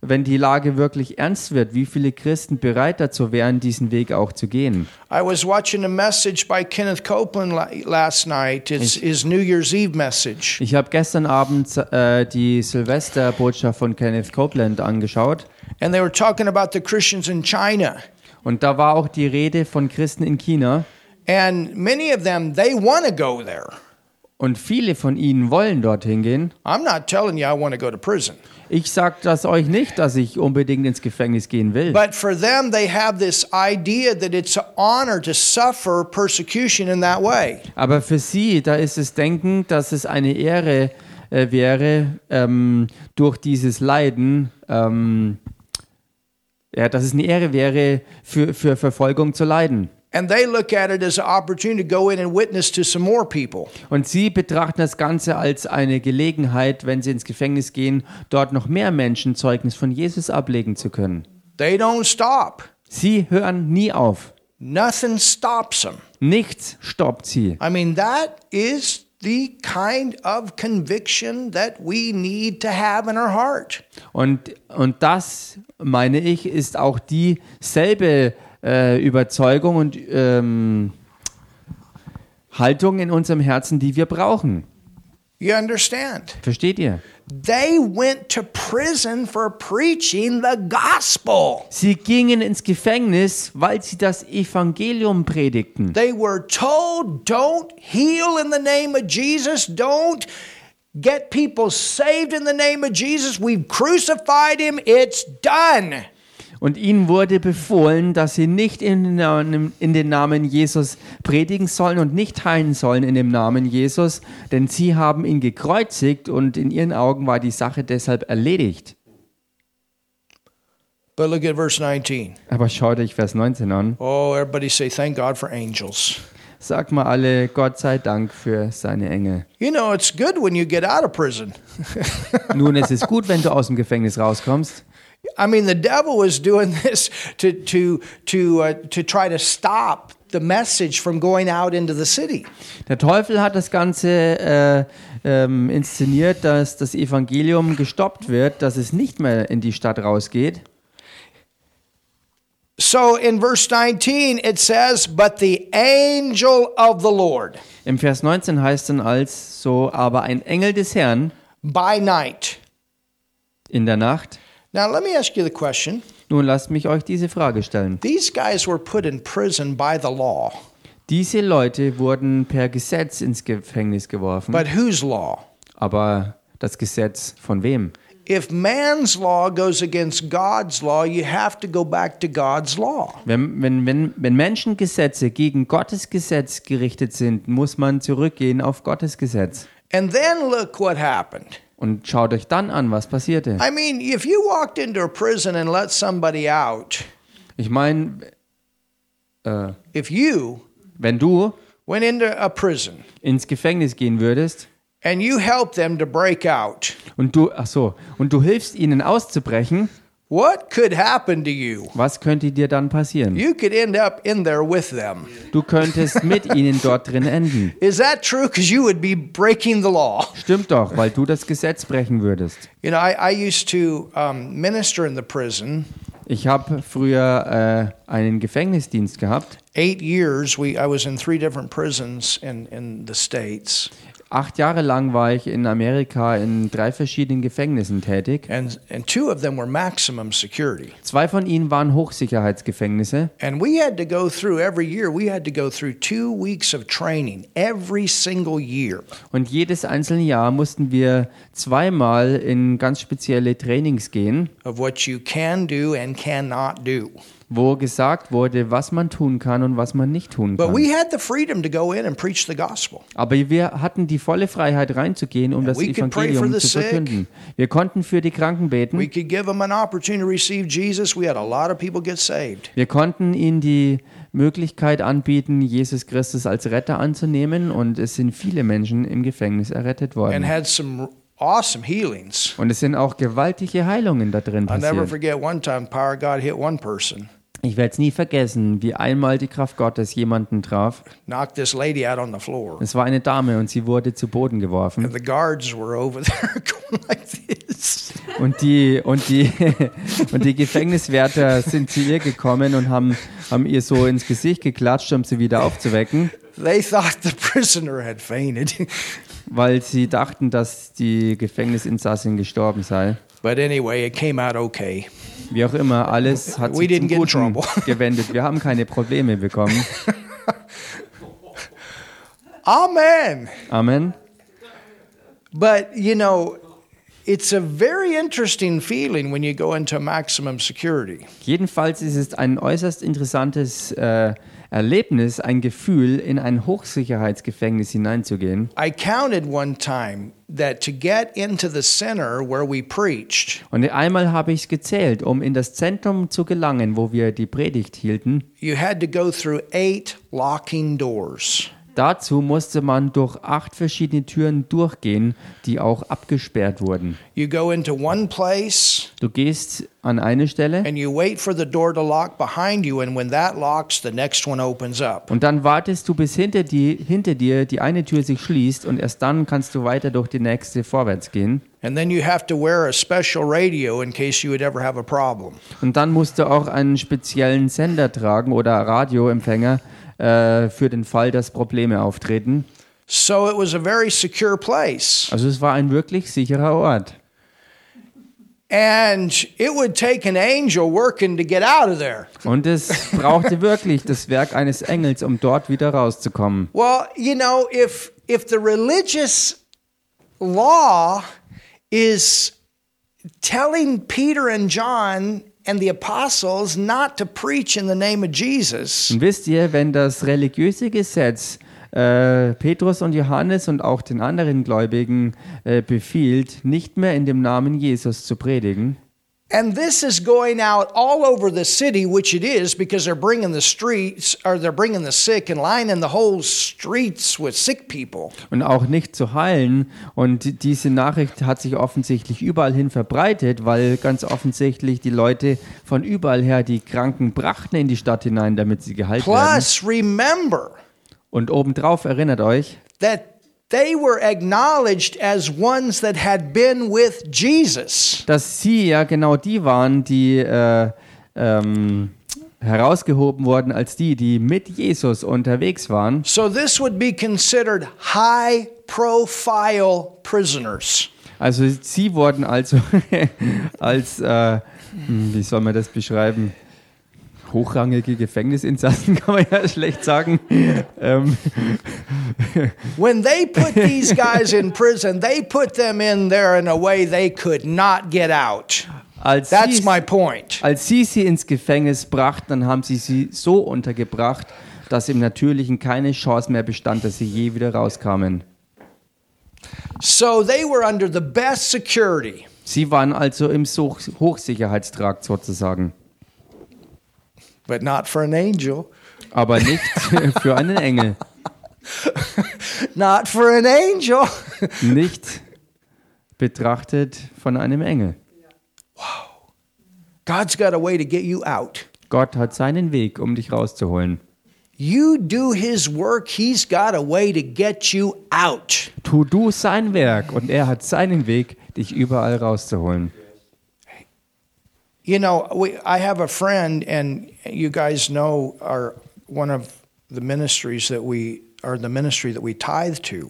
wenn die Lage wirklich ernst wird, wie viele Christen bereit dazu wären, diesen Weg auch zu gehen. I was watching a message by Kenneth Copeland la- last night. It's his New Year's Eve message. Ich habe gestern Abend äh, die Silvesterbotschaft von Kenneth Copeland angeschaut And they were talking about the Christians in China. und da war auch die Rede von Christen in China And many of them, they want to go there. und viele von ihnen wollen dorthin gehen. I'm not telling you I want to go to prison. Ich sage das euch nicht, dass ich unbedingt ins Gefängnis gehen will. But for them, they have this idea that it's an honor to suffer persecution in that way. Aber für sie, da ist es Denken, dass es eine Ehre äh, wäre, ähm, durch dieses Leiden, ähm, ja, dass es eine Ehre wäre, für, für Verfolgung zu leiden. And they look at it as an opportunity to go in and witness to some more people. Und sie betrachten das Ganze als eine Gelegenheit, wenn sie ins Gefängnis gehen, dort noch mehr Menschen Zeugnis von Jesus ablegen zu können. They don't stop. Sie hören nie auf. Nothing stops them. Nichts stoppt sie. I mean, that is the kind of conviction that we need to have in our heart. Und, und das, meine ich, ist auch dieselbe äh, Überzeugung und ähm, Haltung in unserem Herzen, die wir brauchen. You understand? Versteht ihr? They went to prison for preaching the gospel. Sie gingen ins Gefängnis, weil sie das Evangelium predigten. They were told, don't heal in the name of Jesus, don't get people saved in the name of Jesus. We've crucified him, it's done. Und ihnen wurde befohlen, dass sie nicht in den, Namen, in den Namen Jesus predigen sollen und nicht heilen sollen in dem Namen Jesus, denn sie haben ihn gekreuzigt und in ihren Augen war die Sache deshalb erledigt. But look at verse 19. Aber schaut euch Vers 19 an. Oh, everybody say, thank God for angels. Sagt mal alle, Gott sei Dank für seine Engel. You know, it's good when you get out of prison. *laughs* Nun, es ist gut, wenn du aus dem Gefängnis rauskommst. I mean, the devil was doing *laughs* this to, to, to, uh, to try to stop the message from going out into the city. Der Teufel hat das Ganze äh, ähm, inszeniert, dass das Evangelium gestoppt wird, dass es nicht mehr in die Stadt rausgeht. So in verse 19, it says, But the angel of the Lord Im Vers 19 heißt dann als so, aber ein Engel des Herrn by night. in der Nacht. Now, let me ask you the question. Nun lasst mich euch diese Frage stellen. These guys were put in prison by the law, Diese Leute wurden per Gesetz ins Gefängnis geworfen, but whose law? aber das Gesetz von wem? If man's law goes against God's law, you have to go back to God's law. Wenn, wenn, wenn, wenn Menschengesetze gegen Gottes Gesetz gerichtet sind, muss man zurückgehen auf Gottes Gesetz. And then look what happened. Und schaut euch dann an, was passierte. I mean, if you walked into a prison and let somebody out, Ich meine, äh, if you wenn du went into a prison ins Gefängnis gehen würdest and you helped them to break out, und du, ach so, und du hilfst ihnen auszubrechen, what could happen to you? was könnte dir dann passieren? You could end up in there with them. Du könntest mit ihnen dort drin enden. Is that true? Because you would be breaking the law. Stimmt doch, weil du das Gesetz brechen würdest. You know, I, I used to um, minister in the prison. Ich habe früher äh, einen Gefängnisdienst gehabt. Eight years, we I was in three different prisons in, in the states, Acht Jahre lang war ich in Amerika in drei verschiedenen Gefängnissen tätig. and and two of them were maximum security. Zwei von ihnen waren Hochsicherheitsgefängnisse. And we had to go through every year. We had to go through two weeks of training every single year. Und jedes einzelne Jahr mussten wir zweimal in ganz spezielle Trainings gehen, of what you can do and cannot do. Wo gesagt wurde, was man tun kann und was man nicht tun But kann. we had the freedom to go in and preach the gospel. Aber wir hatten die volle Freiheit reinzugehen, um das we could pray for Evangelium the zu sick. verkünden. Wir konnten für die Kranken We beten. could give them an opportunity to receive Jesus. We had a lot of people get saved. Wir konnten ihnen die Möglichkeit anbieten, Jesus Christus als Retter anzunehmen und es sind viele Menschen im Gefängnis errettet and worden. had some awesome healings. Und es sind auch gewaltige Heilungen da drin I'll never passiert. forget one time power of God hit one person, Ich werde es nie vergessen, wie einmal die Kraft Gottes jemanden traf. knocked this lady out on the floor. Es war eine Dame und sie wurde zu Boden geworfen. And the guards were over *laughs* there going like this. Und die, und die, *laughs* und die Gefängniswärter sind zu ihr gekommen und haben, haben ihr so ins Gesicht geklatscht, um sie wieder aufzuwecken, They thought the prisoner had fainted. weil sie dachten, dass die Gefängnisinsassin gestorben sei. But anyway, it came out okay. Wie auch immer, alles hat We sich didn't zum Guten *laughs* gewendet. Wir haben keine Probleme bekommen. Amen. Amen. But, you know, it's a very interesting feeling when you go into maximum security. Jedenfalls ist es ein äußerst interessantes äh, Erlebnis, ein Gefühl, in ein Hochsicherheitsgefängnis hineinzugehen. I counted one time that to get into the center where we preached, Und einmal habe ich es gezählt, um in das Zentrum zu gelangen, wo wir die Predigt hielten, you had to go through eight locking doors. Dazu musste man durch acht verschiedene Türen durchgehen, die auch abgesperrt wurden. You go into one place Du gehst an eine Stelle locks, und dann wartest du, bis hinter, die, hinter dir die eine Tür sich schließt und erst dann kannst du weiter durch die nächste vorwärts gehen. And then you have to wear a special radio in case you would ever have a problem. Und dann musst du auch einen speziellen Sender tragen oder Radioempfänger äh, für den Fall, dass Probleme auftreten. So it was a very secure place. Also es war ein wirklich sicherer Ort. And it would take an angel working to get out of there. Und es brauchte *laughs* wirklich das Werk eines Engels, um dort wieder rauszukommen. Well, you know, if if the religious law is telling Peter and John and the apostles not to preach in the name of Jesus, Und wisst ihr, wenn das religiöse Gesetz äh, Petrus und Johannes und auch den anderen Gläubigen äh, befiehlt, nicht mehr in dem Namen Jesus zu predigen, and this is going out all over the city, which it is because they're bringing the streets or they're bringing the sick and lining the whole streets with sick people. und auch nicht zu heilen. Und diese Nachricht hat sich offensichtlich überall hin verbreitet, weil ganz offensichtlich die Leute von überall her die Kranken brachten in die Stadt hinein, damit sie geheilt werden. Plus, remember Und obendrauf erinnert euch, that they were acknowledged as ones that had been with Jesus. dass sie ja genau die waren, die äh, ähm, herausgehoben wurden als die, die mit Jesus unterwegs waren. So this would be considered high profile prisoners. Also sie wurden also *laughs* als, äh, hm, wie soll man das beschreiben? Hochrangige Gefängnisinsassen *laughs* kann man ja schlecht sagen. Ähm, When they put these guys in prison, they put them in there in a way they could not get out. als, That's sie, my point. als sie sie ins Gefängnis brachten, dann haben sie sie so untergebracht, dass im Natürlichen keine Chance mehr bestand, dass sie je wieder rauskamen. So they were under the best security. Sie waren also im Hoch Hochsicherheitstrakt sozusagen, But not for an angel. aber nicht *laughs* für einen Engel. Not for an angel. Nicht betrachtet von einem Engel. God's got a way to get you out. Gott hat seinen Weg, um dich rauszuholen. You do his work, he's got a way to get you out. Tu du sein Werk und er hat seinen Weg, dich überall rauszuholen. You know, we, I have a friend, and you guys know our one of the ministries that we are the ministry that we tithe to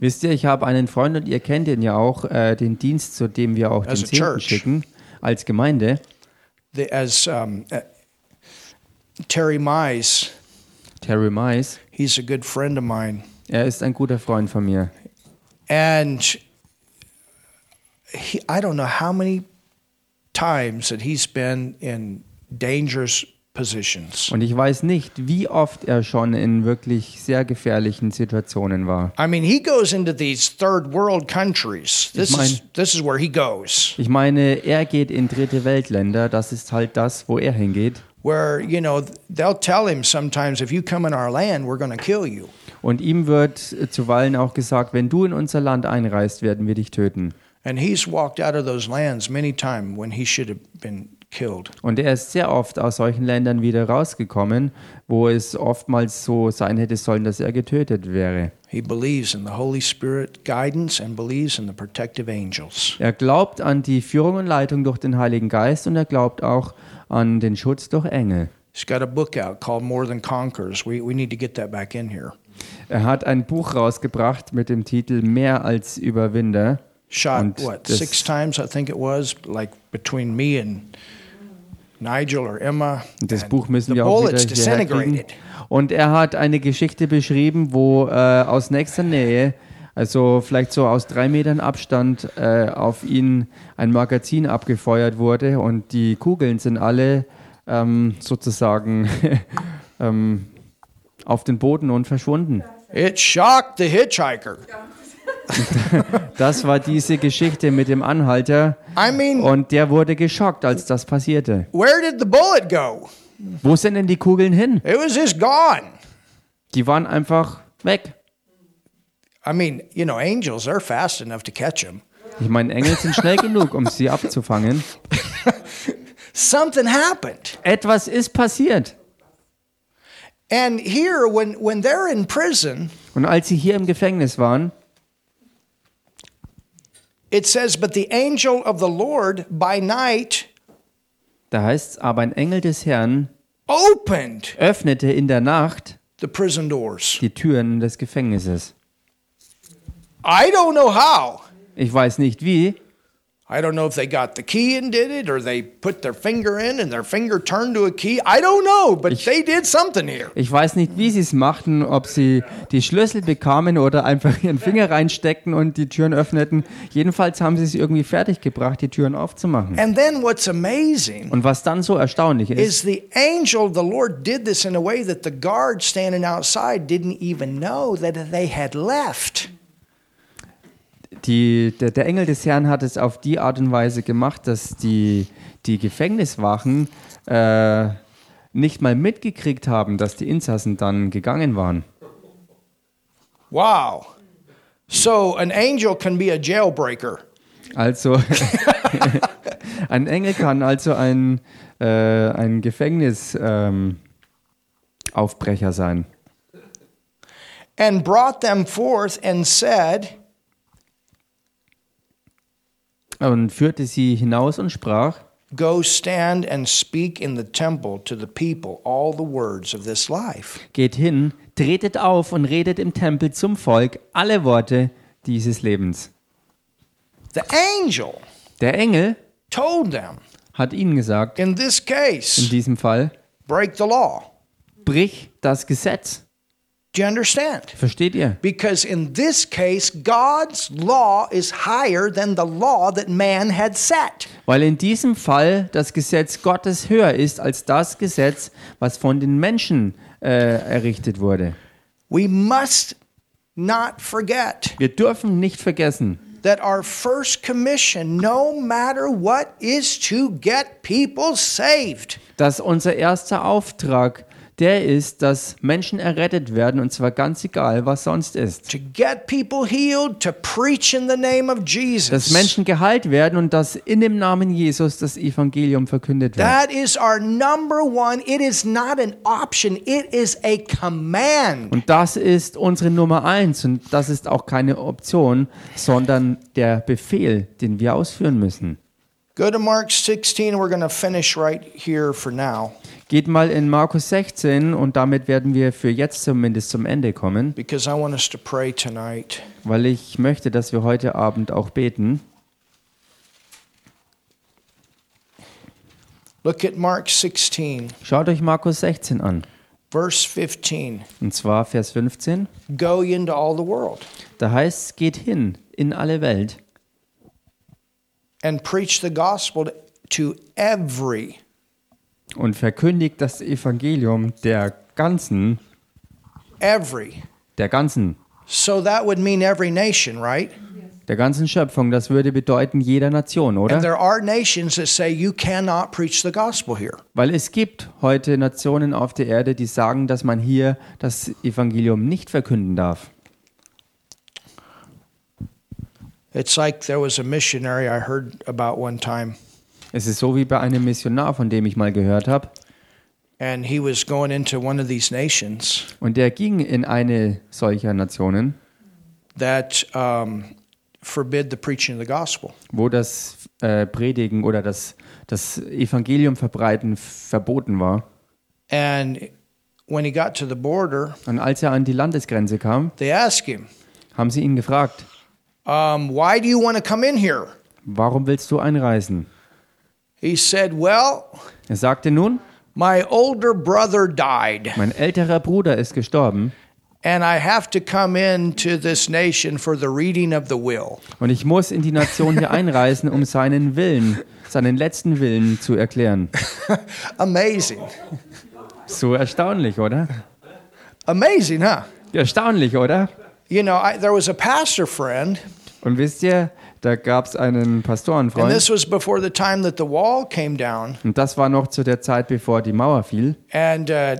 Wisst ihr, ich habe einen Freund und ihr kennt ihn ja auch, äh, den Dienst, zu dem wir auch As den Zehnten schicken, als Gemeinde. the, as um, uh, Terry Mize. Terry Mice, He's a good friend of mine, er ist ein guter Freund von mir. and he, I don't know how many times that he's been in dangerous positions. Und ich weiß nicht, wie oft er schon in wirklich sehr gefährlichen Situationen war. I mean, he goes into these third world countries. This mein- is this is where he goes. Ich meine, er geht in dritte Weltländer, das ist halt das, wo er hingeht. where you know they'll tell him sometimes if you come in our land we're going to kill you Und ihm wird zuweilen auch gesagt, wenn du in unser Land einreist, werden wir dich töten. And he's walked out of those lands many times when he should have been killed Und er ist sehr oft aus solchen Ländern wieder rausgekommen, wo es oftmals so sein hätte sollen, dass er getötet wäre. he believes in the holy spirit guidance and believes in the protective angels Er glaubt an die Führung und Leitung durch den Heiligen Geist und er glaubt auch an den Schutz durch Engel. he's got a book out called more than conquerors we, we need to get that back in here Er hat ein Buch rausgebracht mit dem Titel Mehr als Überwinder. Shot Und what das- six times i think it was like between me and nigel or emma Das and Buch müssen the wir auch bullets wieder hierher kriegen. Und er hat eine Geschichte beschrieben, wo äh, aus nächster Nähe, also vielleicht so aus drei Metern Abstand, äh, auf ihn ein Magazin abgefeuert wurde und die Kugeln sind alle ähm, sozusagen *laughs* ähm, auf den Boden und verschwunden. it shocked the hitchhiker *laughs* Das war diese Geschichte mit dem Anhalter i mean und der wurde geschockt, als das passierte. where did the bullet go Wo sind denn die Kugeln hin? It was just gone. Die waren einfach weg. I mean, you know, angels, they're fast enough to catch them. Ich meine, Engel sind schnell *laughs* genug, um sie abzufangen. *laughs* Something happened. Etwas ist passiert. And here, when, when they're in prison, Und als sie hier im Gefängnis waren, it says, But the angel of the Lord by night da heißt es, aber ein Engel des Herrn opened öffnete in der Nacht the prison doors. die Türen des Gefängnisses. I don't know how. Ich weiß nicht wie. I don't know if they got the key and did it or they put their finger in and their finger turned to a key. I don't know, but they did something here. Ich weiß nicht, wie sie es machten, ob sie die Schlüssel bekamen oder einfach *laughs* ihren Finger reinsteckten und die Türen öffneten. Jedenfalls haben sie es irgendwie fertiggebracht, die Türen aufzumachen. And then what's amazing Und was dann so erstaunlich ist, is the angel the Lord did this in a way that the guard standing outside didn't even know that they had left. Die, der, der Engel des Herrn hat es auf die Art und Weise gemacht, dass die, die Gefängniswachen äh, nicht mal mitgekriegt haben, dass die Insassen dann gegangen waren. Wow. So an angel can be a jailbreaker. Also *laughs* ein Engel kann also ein, äh, ein Gefängnisaufbrecher ähm, sein. And brought them forth and said, Und führte sie hinaus und sprach, Go stand and speak in the temple to the people all the words of this life. geht hin, tretet auf und redet im Tempel zum Volk alle Worte dieses Lebens. The angel Der Engel told them, hat ihnen gesagt, in this in case, diesem Fall, break the law. brich das Gesetz. Do you understand? Versteht ihr? Because in this case, God's law is higher than the law that man had set. Weil in diesem Fall das Gesetz Gottes höher ist als das Gesetz, was von den Menschen äh, errichtet wurde. We must not forget Wir dürfen nicht vergessen, that our first commission, no matter what, is to get people saved. dass unser erster Auftrag der ist, dass Menschen errettet werden und zwar ganz egal, was sonst ist. To get people healed, to preach in the name of Dass Jesus. Menschen geheilt werden und dass in dem Namen Jesus das Evangelium verkündet wird. That is our number one. It is not an option, it is a command. Und das ist unsere Nummer eins und das ist auch keine Option, sondern der Befehl, den wir ausführen müssen. Go to Mark 16. We're going to finish right here for now Geht mal in Markus 16 und damit werden wir für jetzt zumindest zum Ende kommen, because I want us to pray tonight. weil ich möchte, dass wir heute Abend auch beten. Look at Mark 16, Schaut euch Markus 16 an. verse 15. Und zwar Vers 15. Go into all the world Da heißt es, geht hin in alle Welt and preach the gospel to every und verkündigt das Evangelium der ganzen, every. der ganzen, So that would mean every nation, right? der ganzen Schöpfung. Das würde bedeuten jeder Nation, And oder? there are nations that say you cannot preach the gospel here. Weil es gibt heute Nationen auf der Erde, die sagen, dass man hier das Evangelium nicht verkünden darf. It's like there was a missionary I heard about one time, Es ist so wie bei einem Missionar, von dem ich mal gehört habe. and he was going into one of these nations Und der ging in eine solcher Nationen, that um, forbid the preaching of the gospel. wo das äh, Predigen oder das, das Evangelium verbreiten verboten war. And when he got to the border, Und als er an die Landesgrenze kam, they asked him, haben sie ihn gefragt, um, Why do you want to come in here? warum willst du einreisen? He said, Well, Er sagte nun, my older brother died, mein älterer Bruder ist gestorben and I have to come into this nation for the reading of the will. und ich muss in die Nation hier einreisen, um seinen Willen, seinen letzten Willen zu erklären. *laughs* Amazing. So erstaunlich, oder? Amazing, huh? Erstaunlich, oder? You know, I, there was a pastor friend, Und wisst ihr, da gab es einen and Pastorenfreund this was before the time that the wall came down. und das war noch zu der Zeit, bevor die Mauer fiel. And uh,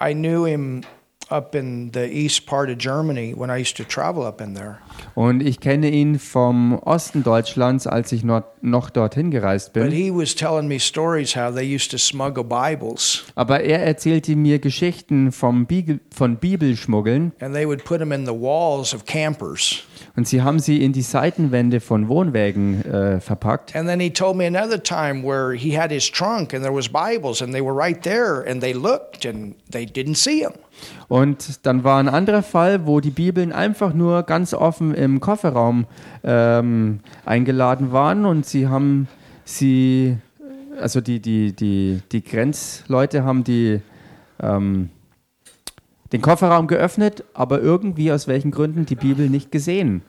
I, I knew him up in the east part of Germany when I used to travel up in there. Und ich kenne ihn vom Osten Deutschlands, als ich noch, noch dorthin gereist But bin. he was telling me stories how they used to smuggle Bibles Aber er erzählte mir Geschichten vom Bibel, von Bibelschmuggeln and they would put them in the walls of campers. Und sie haben sie in die Seitenwände von Wohnwägen äh, verpackt. And then he told me another time where he had his trunk and there was Bibles and they were right there and they looked and they didn't see them. Und dann war ein anderer Fall, wo die Bibeln einfach nur ganz offen im Kofferraum ähm, eingeladen waren und sie haben sie, also die, die, die, die Grenzleute haben die, ähm, den Kofferraum geöffnet, aber irgendwie aus welchen Gründen die Bibel nicht gesehen.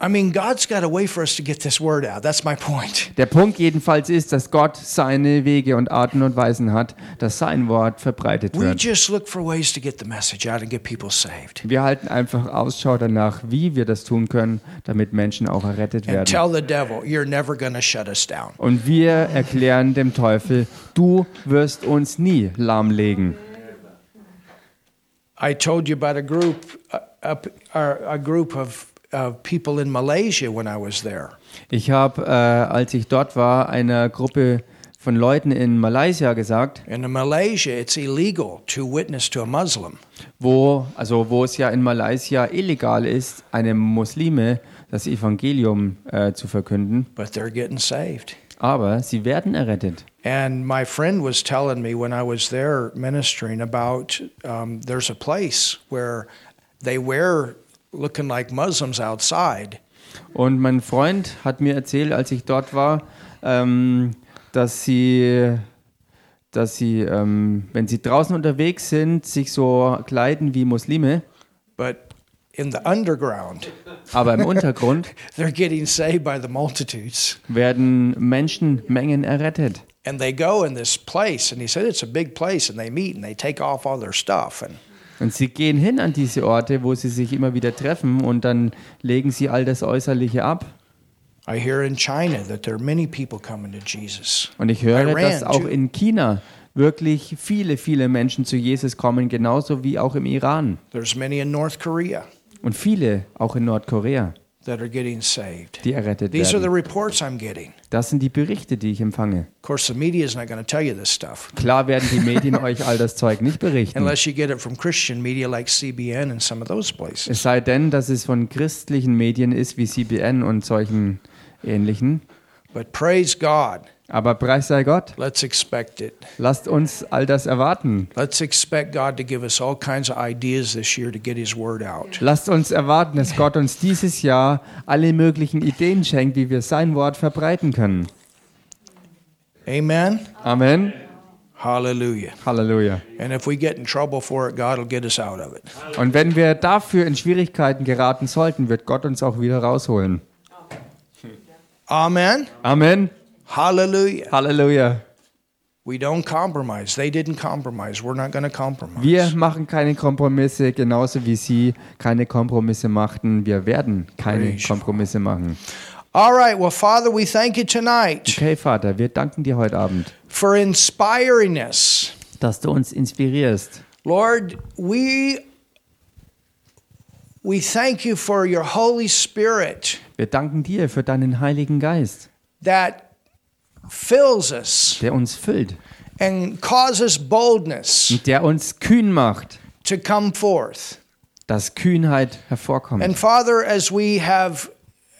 I mean, God's got a way for us to get this word out. That's my point. Der Punkt jedenfalls ist, dass Gott seine Wege und Arten und Weisen hat, dass sein Wort verbreitet We wird. just look for ways to get the message out and get people saved. Wir halten einfach Ausschau danach, wie wir das tun können, damit Menschen auch errettet And werden. tell the devil, you're never going to shut us down. Und wir erklären dem Teufel, du wirst uns nie lahmlegen. I told you about a group, up, uh, a group of uh, people in Malaysia when I was there. Ich habe, äh, als ich dort war, einer Gruppe von Leuten in Malaysia gesagt, in Malaysia, it's illegal to witness to a Muslim. wo, also wo es ja in Malaysia illegal ist, einem Muslime das Evangelium äh, zu verkünden, but they're getting saved. Aber sie werden errettet. And my friend was telling me when I was there ministering about um, there's a place where they wear looking like Muslims outside, Und mein Freund hat mir erzählt, als ich dort war, ähm, dass sie, dass sie ähm, wenn sie draußen unterwegs sind, sich so kleiden wie Muslime, but in the underground, aber im Untergrund *laughs* they're getting saved by the multitudes. werden Menschenmengen errettet. And they go in this place, and he said it's a big place, and they meet and they take off all their stuff. And Und sie gehen hin an diese Orte, wo sie sich immer wieder treffen und dann legen sie all das Äußerliche ab. I hear in China that there are many people coming to Jesus. Und ich höre, Iran, dass auch in China wirklich viele, viele Menschen zu Jesus kommen, genauso wie auch im Iran. There's many in North Korea Und viele auch in Nordkorea, that are getting saved. die errettet These are the werden. reports I'm getting. Das sind die Berichte, die ich empfange. Of course, the media is not going to tell you this stuff Klar werden die Medien *laughs* euch all das Zeug nicht berichten. unless you get it from Christian media like CBN and some of those places. Es sei denn, dass es von christlichen Medien ist wie CBN und solchen ähnlichen. But praise God. Aber preis sei Gott, Let's expect it. lasst uns all das erwarten. Let's expect God to give us all kinds of ideas this year to get His word out. Lasst uns erwarten, dass Gott uns dieses Jahr alle möglichen Ideen schenkt, wie wir sein Wort verbreiten können. Amen. Amen. Hallelujah. Halleluja. And if we get in trouble for it, God will get us out of it. Und wenn wir dafür in Schwierigkeiten geraten sollten, wird Gott uns auch wieder rausholen. Amen. Amen. Hallelujah. Halleluja. We don't compromise. They didn't compromise. We're not going to compromise. Wir machen keine Kompromisse, genauso wie Sie keine Kompromisse machten. Wir werden keine Kompromisse machen. All right. Well, Father, we thank you tonight Okay, Vater, wir danken dir heute Abend, for inspiring us. dass du uns inspirierst. Lord, we we thank you for your Holy Spirit Wir danken dir für deinen Heiligen Geist, that fills us der uns füllt and causes boldness und der uns kühn macht, to come forth. dass Kühnheit hervorkommt. And Father, as we have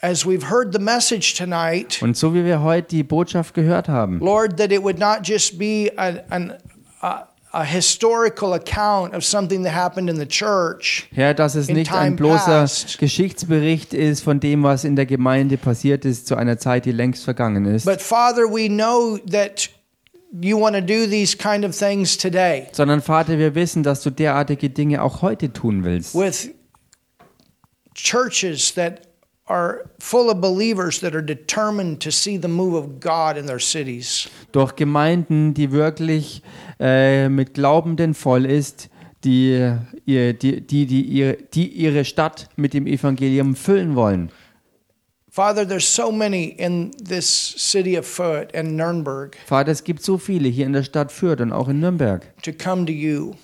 as we've heard the message tonight, Und so wie wir heute die Botschaft gehört haben, Lord, that it would not just be an, an a, a historical account of something that happened in the church, Herr, dass es nicht ein bloßer past. Geschichtsbericht ist von dem, was in der Gemeinde passiert ist zu einer Zeit, die längst vergangen ist, but Father, we know that you want to do these kind of things today sondern Vater, wir wissen, dass du derartige Dinge auch heute tun willst. with churches that are full of believers that are determined to see the move of God in their cities. Durch Gemeinden, die wirklich äh, mit Glaubenden voll ist, die, ihr, die, die, die, ihre, die ihre Stadt mit dem Evangelium füllen wollen. Father, there's so many in this city of Fürth and Nuremberg Vater, es gibt so viele hier in der Stadt Fürth und auch in Nürnberg, to come to you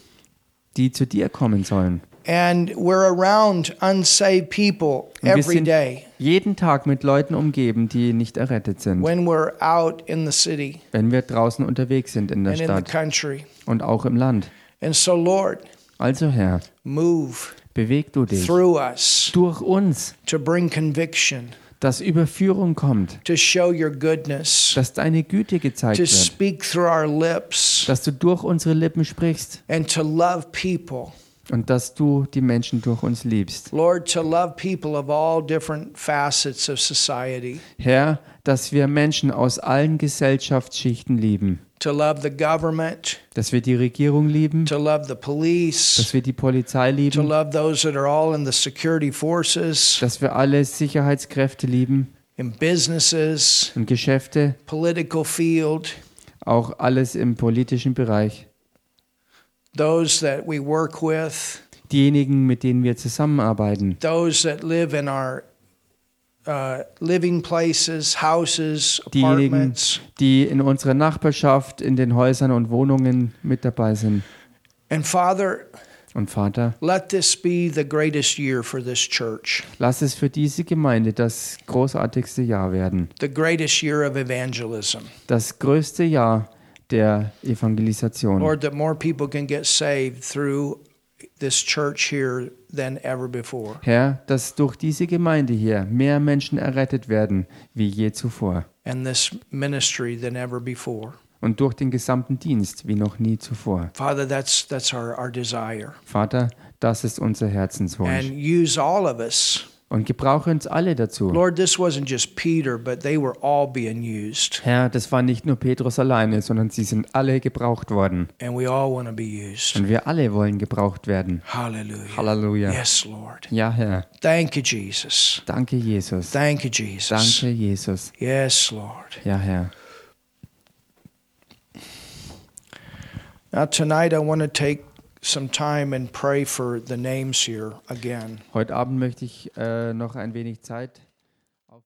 die zu dir kommen sollen. And we're around unsaved people every day jeden Tag mit Leuten umgeben, die nicht errettet sind, when we're out in the city wenn wir draußen unterwegs sind in der and in the Stadt country. und auch im Land. And so, Lord, Also Herr, move beweg du dich through us durch uns, to bring conviction, dass Überführung kommt, to show your goodness, dass deine Güte gezeigt to wird, speak through our lips, dass du durch unsere Lippen sprichst and to love people. Und dass du die Menschen durch uns liebst. Lord, to love people of all different facets of society, Herr, dass wir Menschen aus allen Gesellschaftsschichten lieben, to love the government, dass wir die Regierung lieben, to love the police, dass wir die Polizei to lieben, love those that are all in the security forces, dass wir alle Sicherheitskräfte lieben. In businesses, und Geschäfte, political field, auch alles im politischen Bereich. Those that we work with, Diejenigen, mit denen wir zusammenarbeiten, those that live in our uh, living places, houses, diejenigen, apartments. die in unserer Nachbarschaft, in den Häusern und Wohnungen mit dabei sind. And Father, Und Vater, let this be the greatest year for this church, lass es für diese Gemeinde das großartigste Jahr werden, the greatest year of evangelism. das größte Jahr der Evangelisation. Lord, that more people can get saved through this church here than ever before. Herr, dass durch diese Gemeinde hier mehr Menschen errettet werden wie je zuvor And this ministry than ever before. und durch den gesamten Dienst wie noch nie zuvor. Father, that's that's our, our desire. Vater, das ist unser Herzenswunsch. And use all of us. Und gebrauche uns alle dazu. Lord, this wasn't just Peter, but they were all being used. Herr, das war nicht nur Petrus alleine, sondern sie sind alle gebraucht worden. And we all want to be used. Und wir alle wollen gebraucht werden. Hallelujah. Halleluja. Yes, Lord. Ja, Herr. Thank you, Jesus. Danke, Jesus. Thank you, Jesus. Danke, Jesus. Yes, Lord. Ja, Herr. Now, tonight I want to take some time and pray for the names here again. Heute Abend möchte ich äh, noch ein wenig Zeit